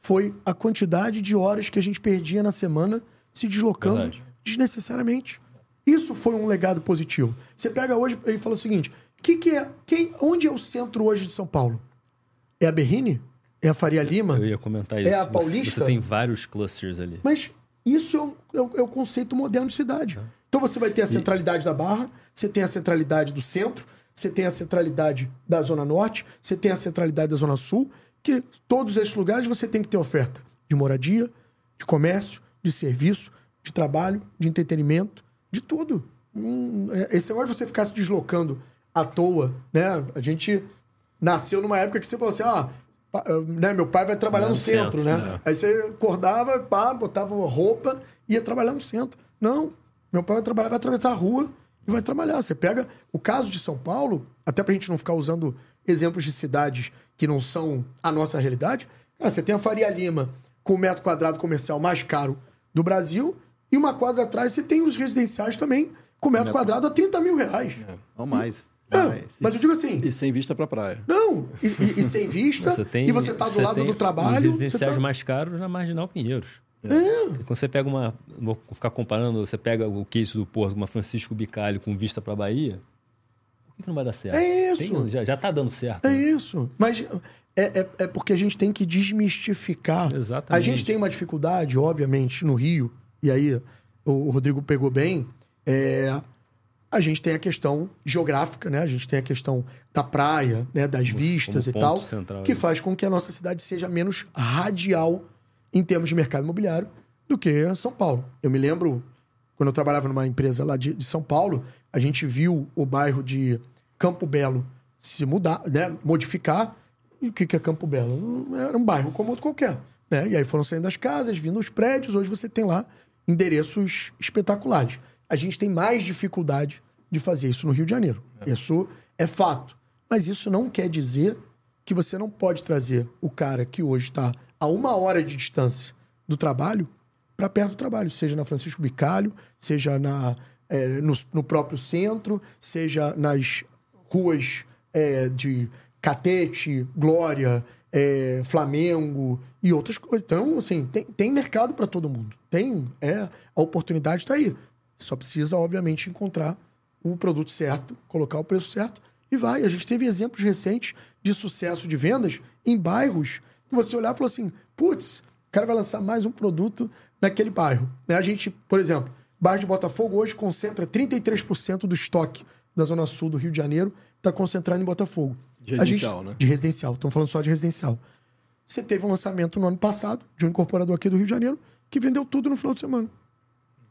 foi a quantidade de horas que a gente perdia na semana se deslocando Verdade. desnecessariamente. Isso foi um legado positivo. Você pega hoje e fala o seguinte: que que é, quem, onde é o centro hoje de São Paulo? É a Berrine? É a Faria Lima? Eu ia comentar isso. É a Paulista? Você, tem vários clusters ali. Mas isso é o, é o, é o conceito moderno de cidade. Então você vai ter a centralidade e... da Barra, você tem a centralidade do centro, você tem a centralidade da Zona Norte, você tem a centralidade da Zona Sul, que todos esses lugares você tem que ter oferta de moradia, de comércio, de serviço, de trabalho, de entretenimento, de tudo. Hum, é- esse negócio de você ficar se deslocando à toa, né? A gente nasceu numa época que você falou assim, ah, eh, né, meu pai vai trabalhar no No centro, centro, né? Aí você acordava, pá, botava roupa e ia trabalhar no centro. Não, meu pai vai trabalhar, vai atravessar a rua e vai trabalhar. Você pega o caso de São Paulo, até pra gente não ficar usando exemplos de cidades que não são a nossa realidade, cara, você tem a Faria Lima com o metro quadrado comercial mais caro do Brasil e uma quadra atrás você tem os residenciais também com metro quadrado a 30 mil reais. Ou mais. É, mais. mas eu digo assim, E sem vista pra praia. não, e, e- e sem (laughs) vista, Você tem, e você tá do você lado tem do os trabalho. Você residenciais tá... mais caros na Marginal Pinheiros. É. E Quando você pega uma. Vou ficar comparando, você pega o case do Porto, uma Francisco Bicalho com vista para Bahia. Que, não vai dar certo? É isso. Tem- já, já tá dando certo. É isso. Mas é, é, é porque a gente tem que desmistificar. Exatamente. A gente tem uma dificuldade, obviamente, no Rio, e aí o, Rodrigo pegou bem. é, a gente tem a questão geográfica, né? A gente tem a questão da praia, né? Das vistas e ponto tal, central, que né? faz com que a nossa cidade seja menos radial em termos de mercado imobiliário do que São Paulo. Eu me lembro, quando eu trabalhava numa empresa lá de, de São Paulo, a gente viu o bairro de Campo Belo se mudar, né? Modificar. E o que que é Campo Belo? Era um bairro como outro qualquer. Né? E aí foram saindo as casas, vindo os prédios. Hoje você tem lá endereços espetaculares. A gente tem mais dificuldade de fazer isso no Rio de Janeiro. Isso é fato. Mas isso não quer dizer que você não pode trazer o cara que hoje está a uma hora de distância do trabalho para perto do trabalho, seja na Francisco Bicalho, seja na, é, no, no próprio centro, seja nas ruas é, de Catete, Glória, é, Flamengo e outras coisas. Então, assim, tem, tem mercado para todo mundo. Tem, é, a oportunidade está aí. Só precisa, obviamente, encontrar o produto certo, colocar o preço certo e vai. A gente teve exemplos recentes de sucesso de vendas em bairros que você olhar e falou assim: putz, o cara vai lançar mais um produto naquele bairro. Né? A gente, por exemplo, bairro de Botafogo hoje concentra 33% do estoque da Zona Sul do Rio de Janeiro, está concentrado em Botafogo. De A gente- residencial, né? De residencial, estamos falando só de residencial. Você teve um lançamento no ano passado de um incorporador aqui do Rio de Janeiro que vendeu tudo no final de semana.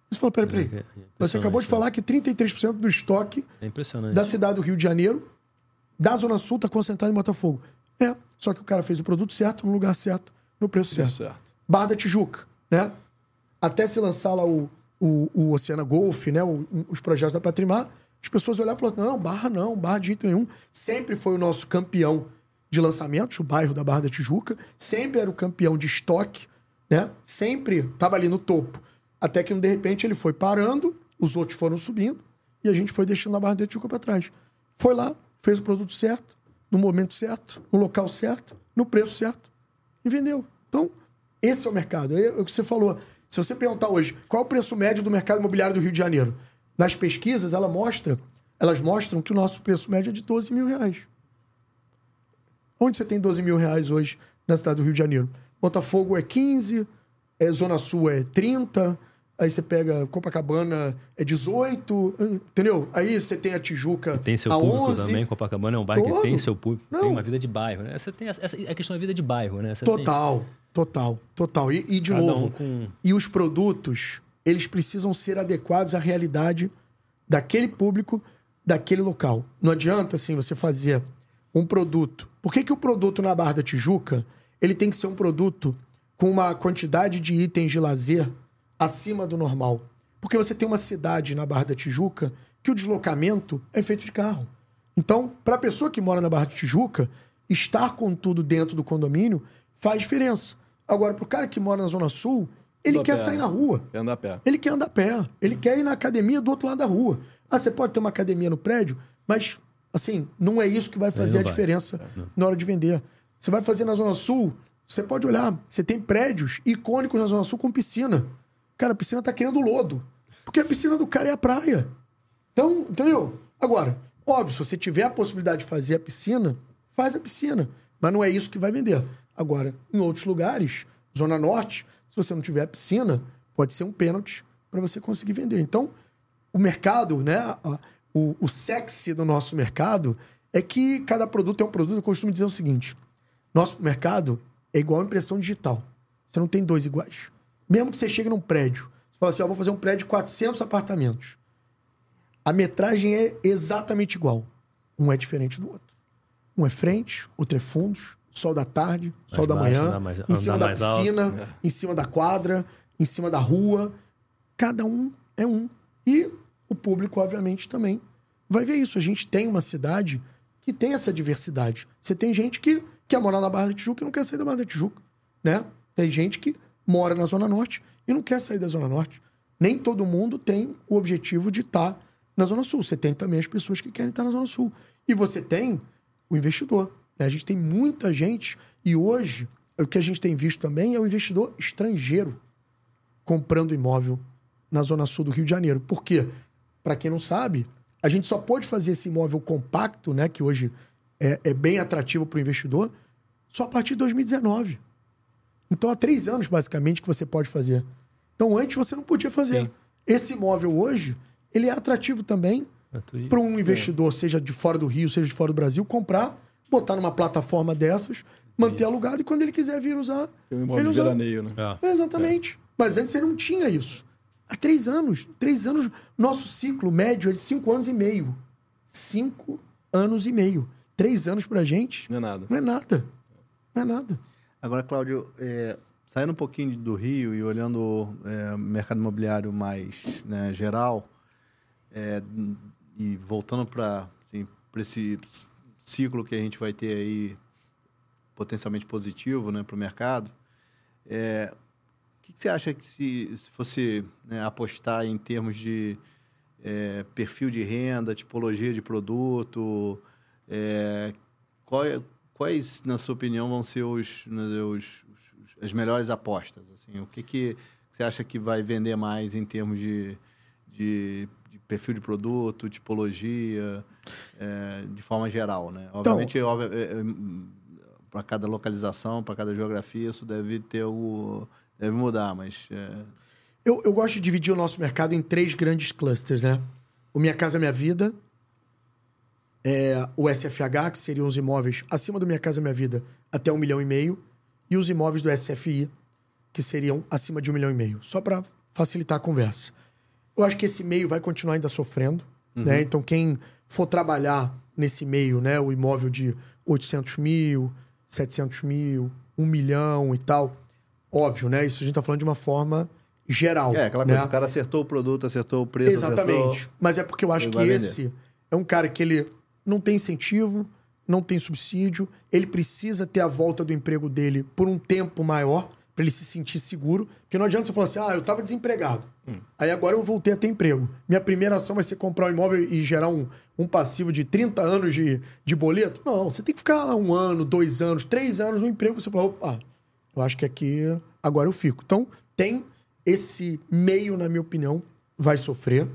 Você falou, peraí, peraí. É, é Você acabou de falar que 33% do estoque É da cidade do Rio de Janeiro, da Zona Sul, está concentrado em Botafogo. É, só que o cara fez o produto certo, no lugar certo, no preço certo. Certo. Barra da Tijuca, né? Até se lançar lá o, o, o Oceana Golf, né? O- os projetos da Patrimar, as pessoas olhavam e falavam, não, Barra não, Barra de jeito nenhum. Sempre foi o nosso campeão de lançamentos, o bairro da Barra da Tijuca. Sempre era o campeão de estoque, né? Sempre estava ali no topo. Até que, de repente, ele foi parando, os outros foram subindo, e a gente foi deixando a Barra da Tijuca para trás. Foi lá, fez o produto certo, no momento certo, no local certo, no preço certo, e vendeu. Então, esse é o mercado. É o que você falou. Se você perguntar hoje qual é o preço médio do mercado imobiliário do Rio de Janeiro, nas pesquisas ela mostra, elas mostram que o nosso preço médio é de 12 mil reais. Onde você tem 12 mil reais hoje na cidade do Rio de Janeiro? Botafogo é 15, é, Zona Sul é 30, aí você pega Copacabana é 18, entendeu? Aí você tem a Tijuca Tem seu a público 11. também, Copacabana é um bairro Todo. que tem seu público, Não. tem uma vida de bairro, né? Você tem essa, essa- a questão da vida de bairro, né? Você tem Total, total, total. E, e de cada novo, um com E os produtos, eles precisam ser adequados à realidade daquele público, daquele local. Não adianta, assim, você fazer um produto. Por que, que o produto na Barra da Tijuca, ele tem que ser um produto com uma quantidade de itens de lazer acima do normal? Porque você tem uma cidade na Barra da Tijuca que o deslocamento é feito de carro. Então, para a pessoa que mora na Barra da Tijuca, estar com tudo dentro do condomínio faz diferença. Agora, para o cara que mora na Zona Sul, ele quer pé, sair né? na rua. Quer andar a pé. Ele quer andar a pé. Ele quer ir na academia do outro lado da rua. Ah, você pode ter uma academia no prédio, mas, assim, não é isso que vai fazer a vai. diferença na hora de vender. Você vai fazer na Zona Sul, você pode olhar, você tem prédios icônicos na Zona Sul com piscina. Cara, a piscina tá querendo lodo. Porque a piscina do cara é a praia. Então, entendeu? Agora, óbvio, se você tiver a possibilidade de fazer a piscina, faz a piscina. Mas não é isso que vai vender. Agora, em outros lugares, Zona Norte, se você não tiver piscina, pode ser um pênalti para você conseguir vender. Então, o mercado, né? O, o sexy do nosso mercado é que cada produto é um produto. Eu costumo dizer o seguinte: nosso mercado é igual a impressão digital. Você não tem dois iguais. Mesmo que você chegue num prédio, você fala assim, ó, vou fazer um prédio de 400 apartamentos. A metragem é exatamente igual. Um é diferente do outro. Um é frente, outro é fundos, sol da tarde, sol da baixo, manhã, mais- em cima da mais alto. piscina, em cima da quadra, em cima da rua. Cada um é um. E o público, obviamente, também vai ver isso. A gente tem uma cidade que tem essa diversidade. Você tem gente que quer morar na Barra da Tijuca e não quer sair da Barra da Tijuca, né? Tem gente que mora na Zona Norte e não quer sair da Zona Norte. Nem todo mundo tem o objetivo de estar na Zona Sul. Você tem também as pessoas que querem estar na Zona Sul. E você tem o investidor. Né? A gente tem muita gente e hoje o que a gente tem visto também é o investidor estrangeiro comprando imóvel na Zona Sul do Rio de Janeiro. Por quê? Para quem não sabe, a gente só pode fazer esse imóvel compacto, né, que hoje é, é bem atrativo para o investidor, só a partir de 2019. Então, há três anos, basicamente, que você pode fazer. Então, antes você não podia fazer. Sim. Esse imóvel hoje, ele é atrativo também Gratuito. para um investidor, seja de fora do Rio, seja de fora do Brasil, comprar, botar numa plataforma dessas, manter alugado e quando ele quiser vir usar, Tem um ele imóvel usa. veraneio, né? É. É, exatamente. Mas antes você não tinha isso. Há três anos. Três anos. Nosso ciclo médio é de cinco anos e meio. Cinco anos e meio. Três anos pra gente Não é nada. não é nada. Não é nada. Agora, Cláudio, é, saindo um pouquinho do Rio e olhando é, o mercado imobiliário mais né, geral, é, e voltando para assim, pra esse ciclo que a gente vai ter aí potencialmente positivo né, para o mercado, é, o que, que você acha que se, se fosse né, apostar em termos de é, perfil de renda, tipologia de produto, é, qual é- quais, na sua opinião, vão ser os, né, os- os- as melhores apostas? Assim, o que, que você acha que vai vender mais em termos de, de, de perfil de produto, tipologia, é, de forma geral, né? Obviamente, para cada localização, para cada geografia, isso deve ter o deve mudar, mas é, Eu, eu gosto de dividir o nosso mercado em três grandes clusters, né? O Minha Casa Minha Vida, é, o SFH, que seriam os imóveis acima do Minha Casa Minha Vida até um milhão e meio, e os imóveis do SFI, que seriam acima de um milhão e meio. Só para facilitar a conversa. Eu acho que esse meio vai continuar ainda sofrendo, né? Então, quem for trabalhar nesse meio, né? O imóvel de 800 mil, 700 mil, 1 milhão e tal, óbvio, né? Isso a gente tá falando de uma forma geral. é aquela né? coisa, o cara acertou o produto, acertou o preço, Exatamente. acertou... Mas é porque eu acho Ele que vender. esse é um cara que ele não tem incentivo, não tem subsídio, ele precisa ter a volta do emprego dele por um tempo maior para ele se sentir seguro, porque não adianta você falar assim: "Ah, eu tava desempregado. Aí agora eu voltei a ter emprego. Minha primeira ação vai ser comprar um imóvel e gerar um, um passivo de 30 anos de, de boleto? Não, você tem que ficar um ano, dois anos, três anos no emprego, você fala, opa, eu acho que aqui agora eu fico. Então, tem esse meio, na minha opinião, vai sofrer.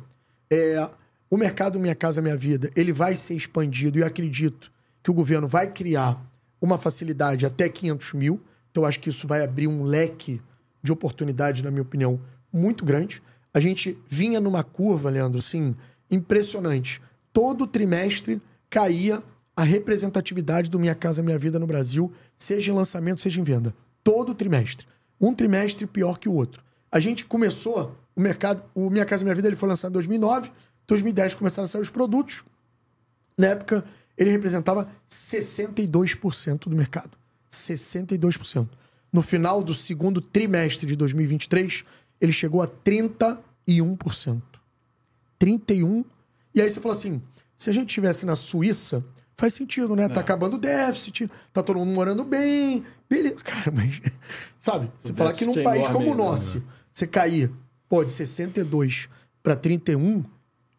É, o mercado Minha Casa Minha Vida, ele vai ser expandido e eu acredito que o governo vai criar uma facilidade até 500 mil. Então, acho que isso vai abrir um leque de oportunidades, na minha opinião, muito grande. A gente vinha numa curva, Leandro, assim, impressionante. Todo trimestre caía a representatividade do Minha Casa Minha Vida no Brasil, seja em lançamento, seja em venda. Todo trimestre. Um trimestre pior que o outro. A gente começou, o mercado, o Minha Casa Minha Vida ele foi lançado em 2009, 2010 começaram a sair os produtos. Na época, ele representava 62% do mercado. 62%. No final do segundo trimestre de 2023, ele chegou a 31%. 31%. E aí você fala assim: se a gente estivesse na Suíça, faz sentido, né? Tá acabando o déficit, tá todo mundo morando bem. Beleza. Cara, mas. (laughs) Sabe? Você falar que num é país como o ainda, nosso, você cair, pô, de 62 para 31,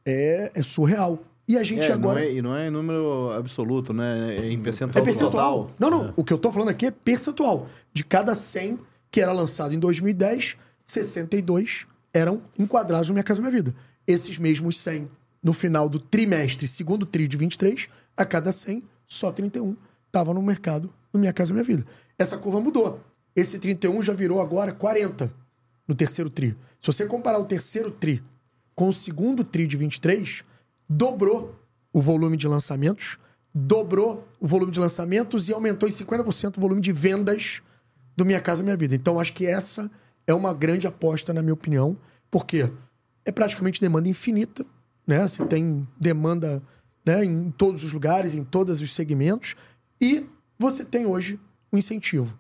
é, é surreal. E a gente É, agora. não é, e não é em número absoluto, né? É em percentual, É percentual. total. Não, não. O que eu tô falando aqui é percentual. De cada 100 que era lançado em 2010, 62 eram enquadrados no Minha Casa Minha Vida. Esses mesmos 100, no final do trimestre, segundo tri de 23, a cada 100, só 31 estavam no mercado no Minha Casa Minha Vida. Essa curva mudou. Esse 31 já virou agora 40 no terceiro tri. Se você comparar o terceiro tri com o segundo tri de 23, dobrou o volume de lançamentos, dobrou o volume de lançamentos e aumentou em 50% o volume de vendas do Minha Casa Minha Vida. Então, acho que essa é uma grande aposta, na minha opinião, porque é praticamente demanda infinita, né? Você tem demanda né, em todos os lugares, em todos os segmentos, e você tem hoje um incentivo.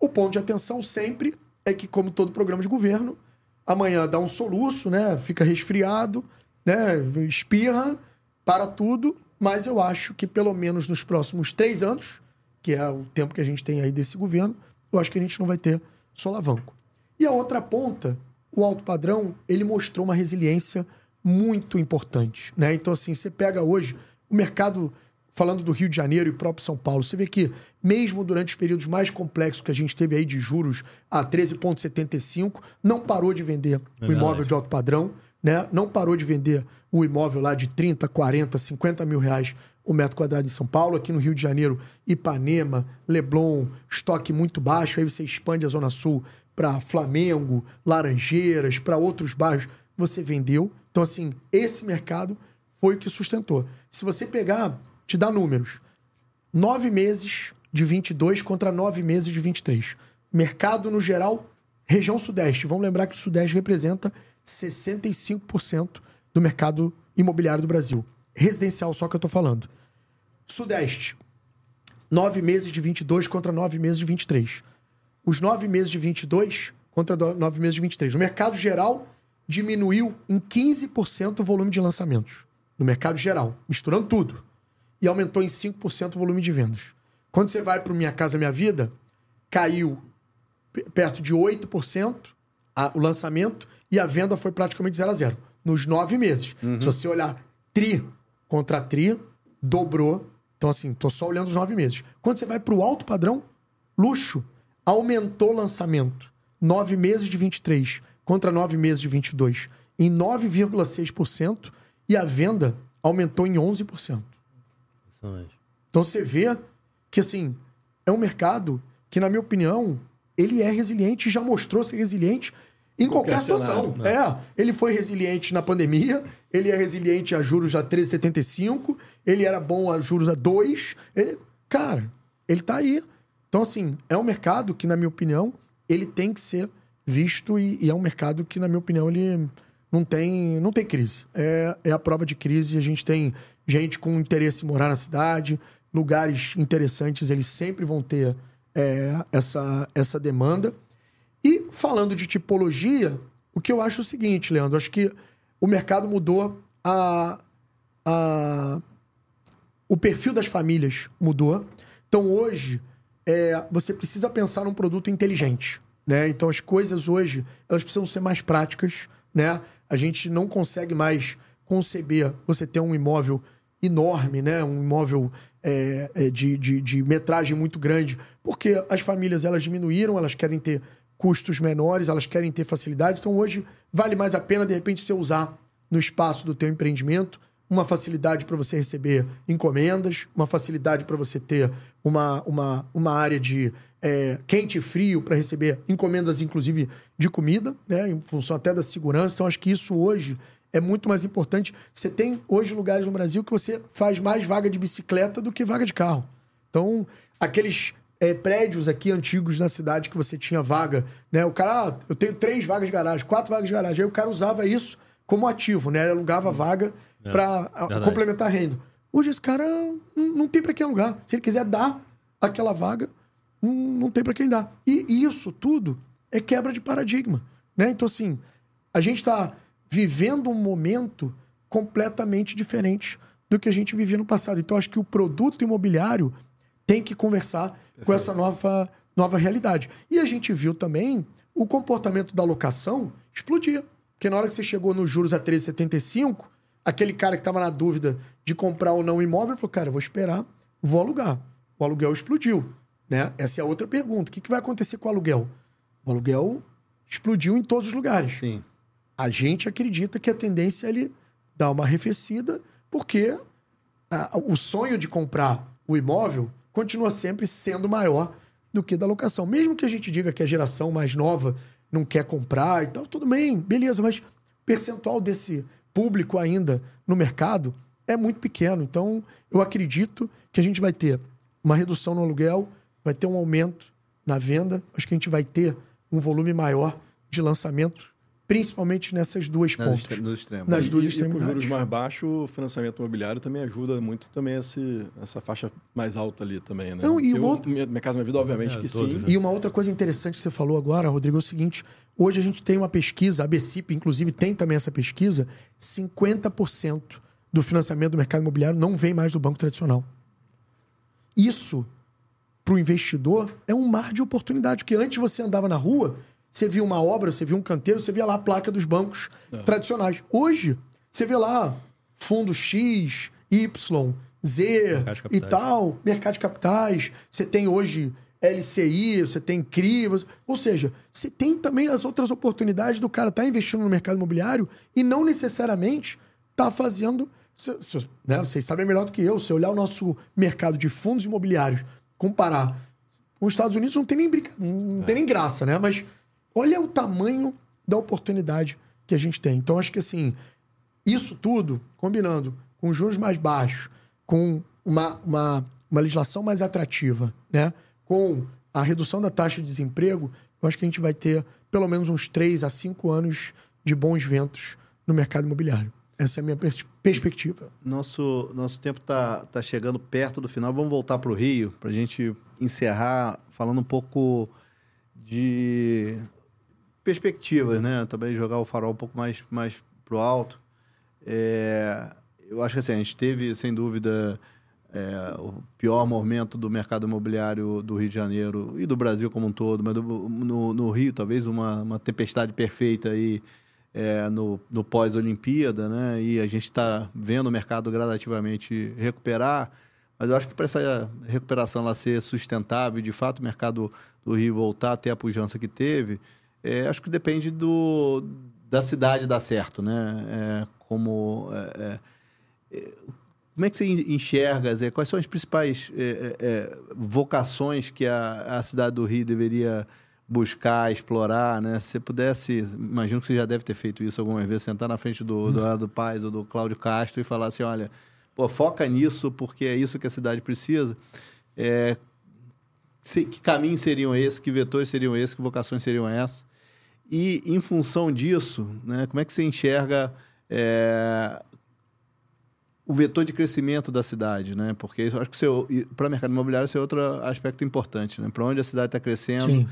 O ponto de atenção sempre é que, como todo programa de governo, amanhã dá um soluço, né? Fica resfriado, né? Espirra, para tudo, mas eu acho que pelo menos nos próximos três anos, que é o tempo que a gente tem aí desse governo, eu acho que a gente não vai ter solavanco. E a outra ponta, o alto padrão, ele mostrou uma resiliência muito importante, né? Então assim, você pega hoje o mercado falando do Rio de Janeiro e próprio São Paulo, você vê que mesmo durante os períodos mais complexos que a gente teve aí de juros a 13,75, não parou de vender é o imóvel de alto padrão, né? Não parou de vender o imóvel lá de 30, 40, 50 mil reais o metro quadrado em São Paulo, aqui no Rio de Janeiro, Ipanema, Leblon, estoque muito baixo, aí você expande a Zona Sul para Flamengo, Laranjeiras, para outros bairros, você vendeu. Então, assim, esse mercado foi o que sustentou. Se você pegar, te dá números. Nove meses de 22 contra nove meses de 23. Mercado, no geral, região Sudeste. Vamos lembrar que o Sudeste representa 65% do mercado imobiliário do Brasil. Residencial só que eu tô falando. Sudeste. Nove meses de 22 contra nove meses de 23. Os nove meses de 22 contra nove meses de 23. No mercado geral, diminuiu em 15% o volume de lançamentos. No mercado geral, misturando tudo. E aumentou em 5% o volume de vendas. Quando você vai para Minha Casa Minha Vida, caiu perto de 8% a, o lançamento e a venda foi praticamente 0 a 0 nos nove meses. Uhum. Se você olhar tri contra tri, dobrou. Então, assim, tô só olhando os nove meses. Quando você vai para o alto padrão, luxo, aumentou o lançamento. Nove meses de 23 contra nove meses de 22 em 9,6% e a venda aumentou em 11%. Então você vê que, assim, é um mercado que, na minha opinião, ele é resiliente, já mostrou ser resiliente em qualquer, qualquer situação. Né? É, ele foi resiliente na pandemia, ele é resiliente a juros a 13,75, ele era bom a juros a 2. Ele, cara, ele tá aí. Então, assim, é um mercado que, na minha opinião, ele tem que ser visto e, e é um mercado que, na minha opinião, ele não tem, não tem crise. É, é a prova de crise. A gente tem gente com interesse em morar na cidade, lugares interessantes, eles sempre vão ter é, essa, essa demanda. E falando de tipologia, o que eu acho é o seguinte, Leandro, acho que o mercado mudou a, a o perfil das famílias mudou. Então hoje é, você precisa pensar num produto inteligente, né? Então as coisas hoje elas precisam ser mais práticas, né? A gente não consegue mais conceber você ter um imóvel enorme, né? Um imóvel é, é, de, de, de metragem muito grande, porque as famílias elas diminuíram, elas querem ter custos menores, elas querem ter facilidade. Então hoje vale mais a pena, de repente, você usar no espaço do teu empreendimento uma facilidade para você receber encomendas, uma facilidade para você ter uma, uma, uma área de é, quente e frio para receber encomendas, inclusive, de comida, né, em função até da segurança. Então, acho que isso hoje é muito mais importante. Você tem hoje lugares no Brasil que você faz mais vaga de bicicleta do que vaga de carro. Então, aqueles é, prédios aqui antigos na cidade que você tinha vaga, né? O cara, ah, eu tenho três vagas de garagem, quatro vagas de garagem. Aí o cara usava isso como ativo, né? Ele alugava vaga é, para complementar a renda. Hoje esse cara não, não tem para quem alugar. Se ele quiser dar aquela vaga, não, não tem para quem dar. E, e isso tudo é quebra de paradigma, né? Então assim, a gente está vivendo um momento completamente diferente do que a gente vivia no passado. Então acho que o produto imobiliário tem que conversar Perfeito. com essa nova, nova realidade. E a gente viu também o comportamento da locação explodir. Porque na hora que você chegou nos juros a 13,75, aquele cara que estava na dúvida de comprar ou não o imóvel falou: cara, eu vou esperar, vou alugar. O aluguel explodiu. Né? Essa é a outra pergunta. O que, que vai acontecer com o aluguel? O aluguel explodiu em todos os lugares. Sim. A gente acredita que a tendência é ele dar uma arrefecida, porque a, o sonho de comprar o imóvel continua sempre sendo maior do que da locação. Mesmo que a gente diga que a geração mais nova não quer comprar e tal, tudo bem, beleza, mas o percentual desse público ainda no mercado é muito pequeno. Então, eu acredito que a gente vai ter uma redução no aluguel, vai ter um aumento na venda, acho que a gente vai ter um volume maior de lançamento, principalmente nessas duas Nas pontas. extre- nos extremos. Nas E- duas e, e com extremidades. juros mais baixos, o financiamento imobiliário também ajuda muito também esse, essa faixa mais alta ali também, né? Não, e Eu, uma outra- minha, minha casa, minha vida, obviamente É, que todos, sim. né? E uma outra coisa interessante que você falou agora, Rodrigo, é o seguinte: hoje a gente tem uma pesquisa, a BCIP, inclusive, tem também essa pesquisa: 50% do financiamento do mercado imobiliário não vem mais do banco tradicional. Isso, para o investidor, é um mar de oportunidade, porque antes você andava na rua, você via uma obra, você via um canteiro, você via lá a placa dos bancos tradicionais. Hoje, você vê lá fundo X, Y, Z e tal, mercado de capitais. Você tem hoje LCI, você tem CRI, você- ou seja, você tem também as outras oportunidades do cara estar investindo no mercado imobiliário e não necessariamente tá fazendo. se- se- né, vocês sabem melhor do que eu. Se olhar o nosso mercado de fundos imobiliários, comparar com os Estados Unidos, não tem nem, brinca... não tem nem graça, né? Mas olha o tamanho da oportunidade que a gente tem. Então, acho que assim, isso tudo, combinando com juros mais baixos, com uma, uma, uma legislação mais atrativa, né? com a redução da taxa de desemprego, eu acho que a gente vai ter pelo menos uns 3 a 5 anos de bons ventos no mercado imobiliário. Essa é a minha pers- perspectiva. Nosso, nosso tempo está tá chegando perto do final. Vamos voltar para o Rio, para a gente encerrar falando um pouco de perspectivas, né? Também jogar o farol um pouco mais, mais para o alto. É, eu acho que assim, a gente teve, sem dúvida, é, o pior momento do mercado imobiliário do Rio de Janeiro e do Brasil como um todo, mas do- no, no Rio, talvez uma, uma tempestade perfeita aí é, no, no pós-Olimpíada, né? E a gente está vendo o mercado gradativamente recuperar, mas eu acho que para essa recuperação ela ser sustentável, de fato o mercado do Rio voltar a ter a pujança que teve, é, acho que depende do, da cidade dar certo, né? É, como é, é, como é que você enxerga, Zé? Quais são as principais é, é, é, vocações que a, a cidade do Rio deveria buscar, explorar, né? Se você pudesse, imagino que você já deve ter feito isso algumas vezes, sentar na frente do, do Eduardo Paes ou do Cláudio Castro e falar assim, olha, pô, foca nisso porque é isso que a cidade precisa. É, se- que caminhos seriam esses, que vetores seriam esses, que vocações seriam essas? E, em função disso, né, como é que você enxerga é, o vetor de crescimento da cidade? Né? Porque eu acho que para o mercado imobiliário isso é outro aspecto importante. Né? Para onde a cidade está crescendo,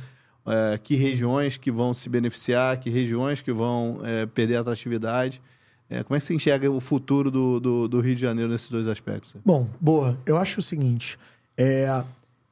é, que regiões que vão se beneficiar, que regiões que vão é, perder atratividade. É, como é que você enxerga o futuro do, do, do Rio de Janeiro nesses dois aspectos? Bom, boa. Eu acho o seguinte: é,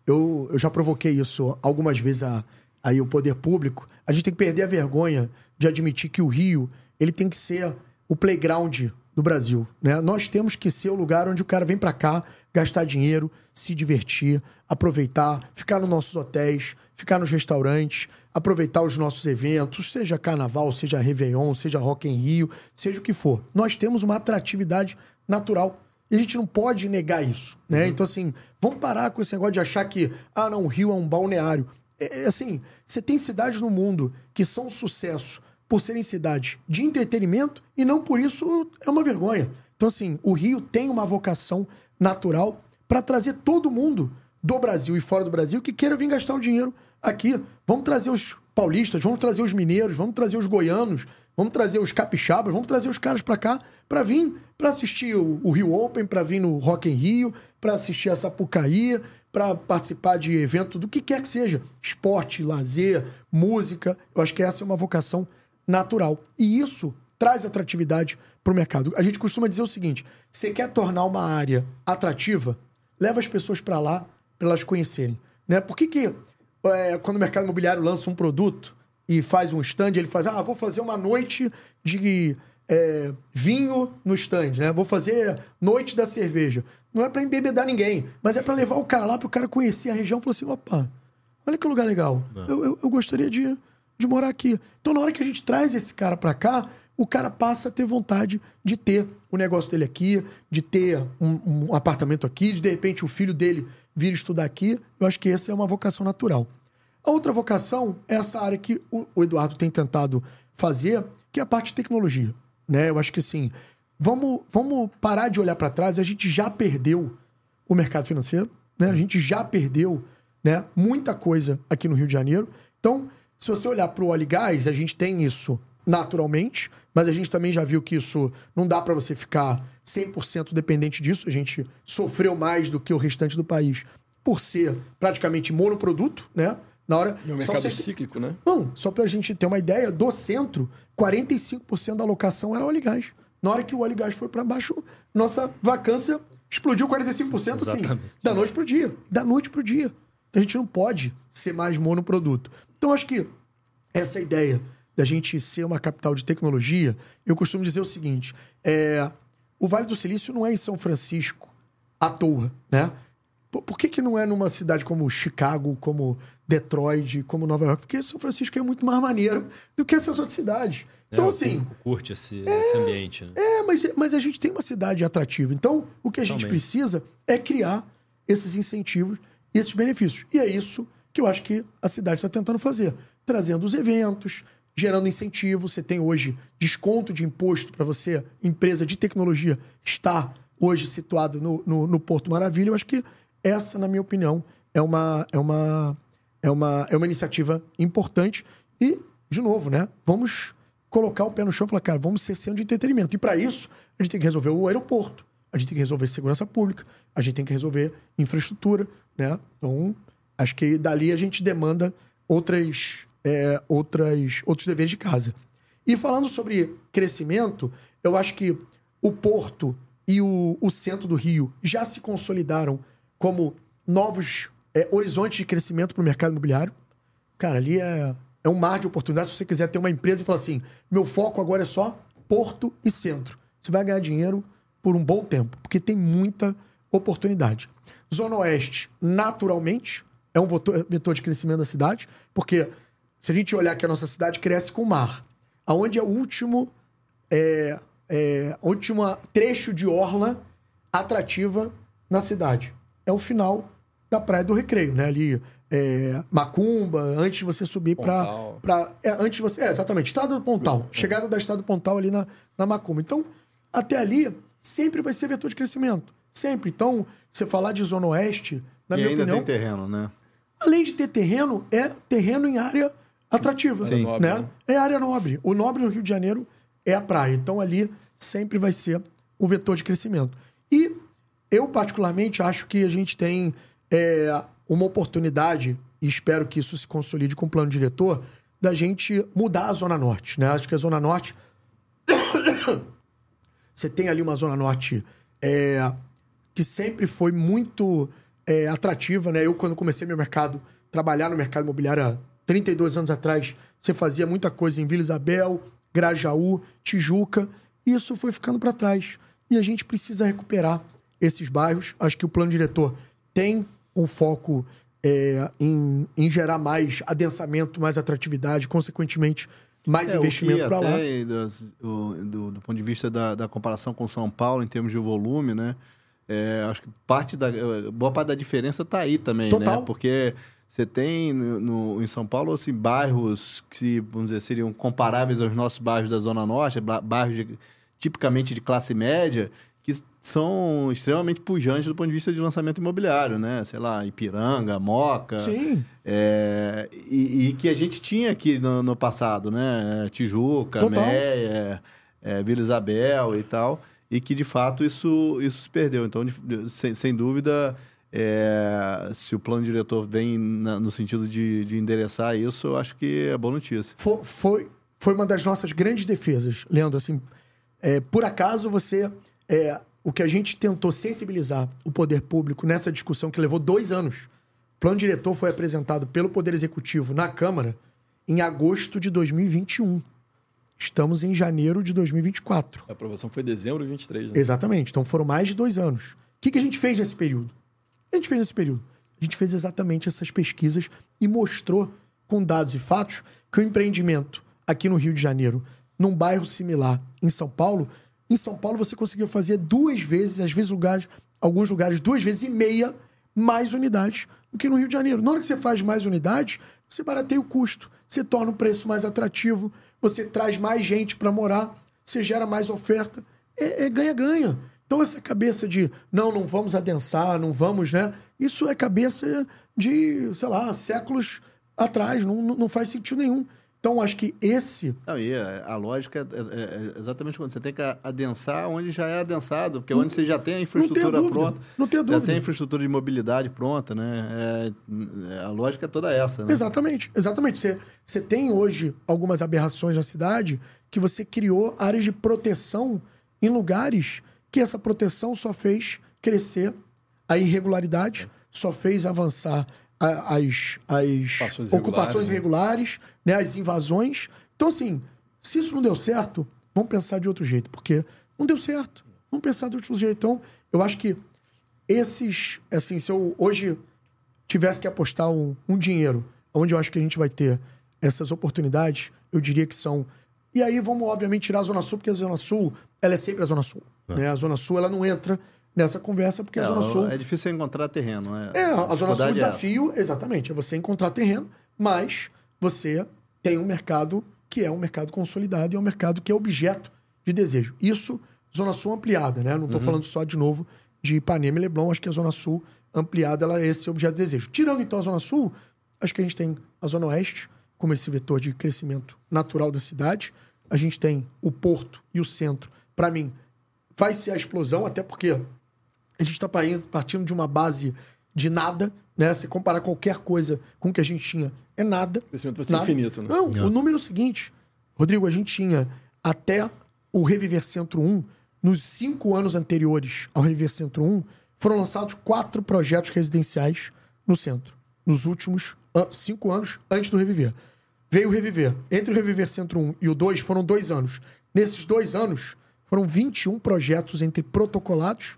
eu, eu já provoquei isso algumas vezes a, aí o poder público. A gente tem que perder a vergonha de admitir que o Rio ele tem que ser o playground do Brasil. Né? Nós temos que ser o lugar onde o cara vem para cá gastar dinheiro, se divertir, aproveitar, ficar nos nossos hotéis, ficar nos restaurantes, aproveitar os nossos eventos, seja carnaval, seja Réveillon, seja Rock em Rio, seja o que for. Nós temos uma atratividade natural. E a gente não pode negar isso, né? Então, assim, vamos parar com esse negócio de achar que, ah, não, o Rio é um balneário. É, é assim, você tem cidades no mundo que são um sucesso por serem cidades de entretenimento e não por isso é uma vergonha. Então, assim, o Rio tem uma vocação natural para trazer todo mundo do Brasil e fora do Brasil que queira vir gastar o dinheiro aqui. Vamos trazer os paulistas, vamos trazer os mineiros, vamos trazer os goianos, vamos trazer os capixabas, vamos trazer os caras para cá para vir para assistir o, o Rio Open, para vir no Rock em Rio, para assistir a Sapucaí, para participar de evento do que quer que seja, esporte, lazer, música. Eu acho que essa é uma vocação natural. E isso traz atratividade para o mercado. A gente costuma dizer o seguinte: você quer tornar uma área atrativa, leva as pessoas para lá para elas conhecerem. Né? Por que, que é, quando o mercado imobiliário lança um produto e faz um stand, ele faz, ah, vou fazer uma noite de é, vinho no stand, né? Vou fazer noite da cerveja. Não é para embebedar ninguém, mas é para levar o cara lá para o cara conhecer a região e falar assim, opa, olha que lugar legal. Eu, eu, eu gostaria de, de morar aqui. Então, na hora que a gente traz esse cara para cá, o cara passa a ter vontade de ter o negócio dele aqui, de ter um, um apartamento aqui, de de repente o filho dele vir estudar aqui. Eu acho que essa é uma vocação natural. A outra vocação é essa área que o, o Eduardo tem tentado fazer, que é a parte de tecnologia. Né? Eu acho que assim, vamos, vamos parar de olhar para trás. A gente já perdeu o mercado financeiro, né? a gente já perdeu né, muita coisa aqui no Rio de Janeiro. Então, se você olhar para o óleo e gás, a gente tem isso naturalmente, mas a gente também já viu que isso não dá para você ficar 100% dependente disso. A gente sofreu mais do que o restante do país por ser praticamente monoproduto, né? Na hora. E só mercado você- cíclico, né? Não, só pra gente ter uma ideia, do centro, 45% da alocação era óleo e gás. Na hora que o óleo e gás foi para baixo, nossa vacância explodiu 45% assim, Exatamente. da noite pro dia. Da noite pro dia. Então a gente não pode ser mais monoproduto. Então acho que essa ideia da gente ser uma capital de tecnologia, eu costumo dizer o seguinte: é, o Vale do Silício não é em São Francisco à toa, né? Por, que, que não é numa cidade como Chicago, como Detroit, como Nova York? Porque São Francisco é muito mais maneiro do que essas outras cidades. Então, É, o assim, curte esse, esse ambiente. Né? é, mas, mas a gente tem uma cidade atrativa. Então, o que a gente Totalmente. precisa é criar esses incentivos e esses benefícios. E é isso que eu acho que a cidade está tentando fazer. Trazendo os eventos, gerando incentivo. Você tem hoje desconto de imposto para você, empresa de tecnologia, estar hoje situada no, no, no Porto Maravilha. Eu acho que essa, na minha opinião, é uma, é uma, é uma, é uma iniciativa importante. E, de novo, né? Vamos colocar o pé no chão e falar, cara, vamos ser centro de entretenimento. E para isso, a gente tem que resolver o aeroporto, a gente tem que resolver segurança pública, a gente tem que resolver infraestrutura, né? Então, acho que dali a gente demanda outras, é, outras, outros deveres de casa. E falando sobre crescimento, eu acho que o Porto e o, o centro do Rio já se consolidaram como novos é, horizontes de crescimento para o mercado imobiliário. Cara, ali é, é um mar de oportunidades. Se você quiser ter uma empresa e falar assim, meu foco agora é só Porto e Centro. Você vai ganhar dinheiro por um bom tempo, porque tem muita oportunidade. Zona Oeste, naturalmente, é um vetor, de crescimento da cidade, porque se a gente olhar que a nossa cidade cresce com o mar, aonde é o último, é, é, último trecho de orla atrativa na cidade. É o final da Praia do Recreio, né? Ali, é, Macumba, antes de você subir para é, antes você é, exatamente estrada do Pontal chegada da estrada do Pontal ali na, na Macumba então até ali sempre vai ser vetor de crescimento sempre então você falar de zona oeste na e minha ainda opinião tem terreno, né? além de ter terreno é terreno em área atrativa Sim. Nobre, né? né? é área nobre o nobre no Rio de Janeiro é a praia então ali sempre vai ser o vetor de crescimento e eu particularmente acho que a gente tem é, uma oportunidade e espero que isso se consolide com o plano diretor da gente mudar a zona norte né acho que a zona norte (coughs) você tem ali uma zona norte é, que sempre foi muito é, atrativa, né? Eu, quando comecei meu mercado, trabalhar no mercado imobiliário há 32 anos atrás, você fazia muita coisa em Vila Isabel, Grajaú, Tijuca, isso foi ficando para trás. E a gente precisa recuperar esses bairros. Acho que o plano diretor tem um foco é, em, em gerar mais adensamento, mais atratividade, consequentemente, mais É, investimento para lá. até, das- o- do, do ponto de vista da, da comparação com São Paulo, em termos de volume, né? É, acho que parte da, boa parte da diferença está aí também, Total. né? Porque você tem no, no- em São Paulo assim, bairros que, vamos dizer, seriam comparáveis aos nossos bairros da Zona Norte, ba- bairros de- tipicamente de classe média, são extremamente pujantes do ponto de vista de lançamento imobiliário, né? Sei lá, Ipiranga, Moca. Sim. É, e, e que a gente tinha aqui no, no passado, né? Tijuca, Total. Meia, é, Vila Isabel e tal. E que, de fato, isso, isso se perdeu. Então, sem, sem dúvida, é, se o plano diretor vem na- no sentido de, de endereçar isso, eu acho que é boa notícia. Fo- foi, foi uma das nossas grandes defesas, Leandro. Assim, é, por acaso você. é, o que a gente tentou sensibilizar o poder público nessa discussão que levou dois anos. O plano diretor foi apresentado pelo Poder Executivo na Câmara em agosto de 2021. Estamos em janeiro de 2024. A aprovação foi em dezembro de 23, né? Exatamente. Então foram mais de dois anos. O que, que a gente fez nesse período? O que a gente fez nesse período? A gente fez exatamente essas pesquisas e mostrou, com dados e fatos, que o empreendimento aqui no Rio de Janeiro, num bairro similar em São Paulo, em São Paulo você conseguiu fazer duas vezes, às vezes lugares, alguns lugares, duas vezes e meia mais unidades do que no Rio de Janeiro. Na hora que você faz mais unidades, você barateia o custo, você torna o preço mais atrativo, você traz mais gente para morar, você gera mais oferta. É é ganha-ganha. então, essa cabeça de não, não vamos adensar, não vamos, né? Isso é cabeça de, sei lá, séculos atrás, não, não faz sentido nenhum. Então, acho que esse. Não, e a, lógica é, é, é, exatamente quando você tem que adensar onde já é adensado, porque onde você já tem a infraestrutura não pronta. Não tem dúvida. Já tem a infraestrutura de mobilidade pronta, né? É, a lógica é toda essa. Né? Exatamente, exatamente. Você, você tem hoje algumas aberrações na cidade que você criou áreas de proteção em lugares que essa proteção só fez crescer a irregularidade, só fez avançar as, as ocupações irregulares, né? né? as invasões. Então, assim, se isso não deu certo, vamos pensar de outro jeito, porque não deu certo. Vamos pensar de outro jeito. Então, eu acho que esses, assim, se eu hoje tivesse que apostar um, um dinheiro onde eu acho que a gente vai ter essas oportunidades, eu diria que são. E aí vamos, obviamente, tirar a Zona Sul, porque a Zona Sul, ela é sempre a Zona Sul. É. Né? A Zona Sul, ela não entra nessa conversa, porque é, a Zona Sul. É difícil encontrar terreno, né? É, a Zona Sul, o é desafio, é exatamente, é você encontrar terreno, mas você tem um mercado que é um mercado consolidado e é um mercado que é objeto de desejo. Isso, Zona Sul ampliada, né? Não estou uhum. falando só de novo de Ipanema e Leblon, acho que a Zona Sul ampliada ela é esse objeto de desejo. Tirando então a Zona Sul, acho que a gente tem a Zona Oeste como esse vetor de crescimento natural da cidade. A gente tem o porto e o centro. Para mim, vai ser a explosão, até porque a gente está partindo de uma base de nada, né? Se comparar qualquer coisa com o que a gente tinha, é nada. O crescimento vai ser nada. infinito, né? Não, Não, o número é o seguinte, Rodrigo, a gente tinha até o Reviver Centro 1, nos cinco anos anteriores ao Reviver Centro 1, foram lançados quatro projetos residenciais no centro. Nos últimos cinco anos antes do Reviver. Veio o Reviver. Entre o Reviver Centro 1 e o 2 foram dois anos. Nesses dois anos, foram 21 projetos entre protocolados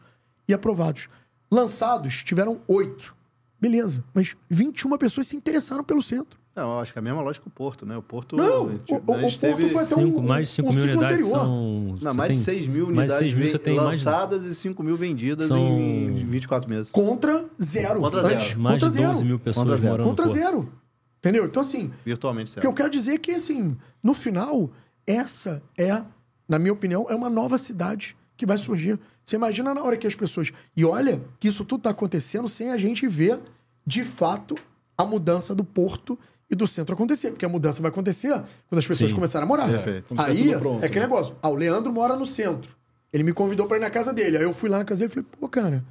e aprovados. Lançados, tiveram oito. Beleza, mas 21 pessoas se interessaram pelo centro. Não, eu acho que é a mesma lógica o Porto, né? O Porto. Não, o, o, Porto teve vai ter cinco, um, mais de 5 um mil unidades anterior. são. Não, mais de 6 mil unidades mil, lançadas mais... e 5 mil vendidas são... em 24 meses. Contra zero. Contra zero. Antes, mais contra de 12 zero. mil pessoas contra zero. Contra zero. Entendeu? Então, assim. Virtualmente zero. O que eu quero dizer é que, assim, no final, essa é, na minha opinião, é uma nova cidade que vai surgir. Você imagina na hora que as pessoas. E olha que isso tudo está acontecendo sem a gente ver, de fato, a mudança do porto e do centro acontecer. Porque a mudança vai acontecer quando as pessoas Sim. começarem a morar. Perfeito. Aí pronto, é aquele né? negócio. Ah, o Leandro mora no centro. Ele me convidou para ir na casa dele. Aí eu fui lá na casa dele e falei, pô, cara,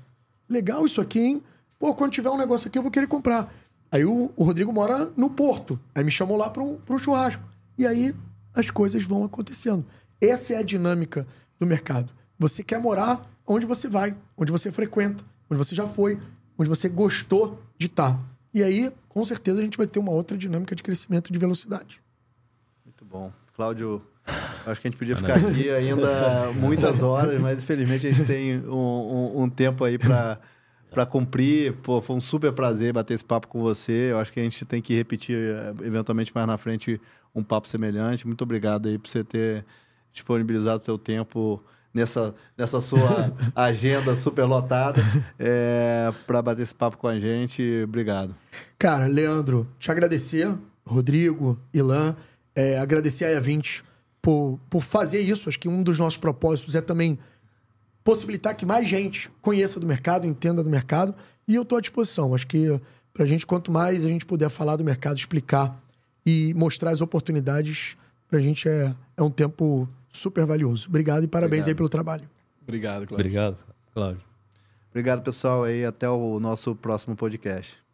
legal isso aqui, hein? Pô, quando tiver um negócio aqui, eu vou querer comprar. Aí o, o Rodrigo mora no Porto. Aí me chamou lá para um, um churrasco. E aí as coisas vão acontecendo. Essa é a dinâmica do mercado. Você quer morar onde você vai, onde você frequenta, onde você já foi, onde você gostou de estar. E aí, com certeza, a gente vai ter uma outra dinâmica de crescimento de velocidade. Muito bom. Cláudio, acho que a gente podia ficar aqui ainda muitas horas, mas infelizmente a gente tem um, um, um tempo aí para para cumprir. Pô, foi um super prazer bater esse papo com você. Eu acho que a gente tem que repetir eventualmente mais na frente um papo semelhante. Muito obrigado aí por você ter disponibilizado seu tempo nessa, nessa sua (laughs) agenda super lotada é, para bater esse papo com a gente. Obrigado. Cara, Leandro, te agradecer, Rodrigo, Ilan, é, agradecer a E20 por, por fazer isso. Acho que um dos nossos propósitos é também possibilitar que mais gente conheça do mercado, entenda do mercado. E eu estou à disposição. Acho que para a gente, quanto mais a gente puder falar do mercado, explicar e mostrar as oportunidades, para a gente é, é um tempo super valioso. Obrigado e parabéns Obrigado. aí pelo trabalho. Obrigado, Cláudio. Obrigado, Cláudio. Obrigado, pessoal, aí até o nosso próximo podcast.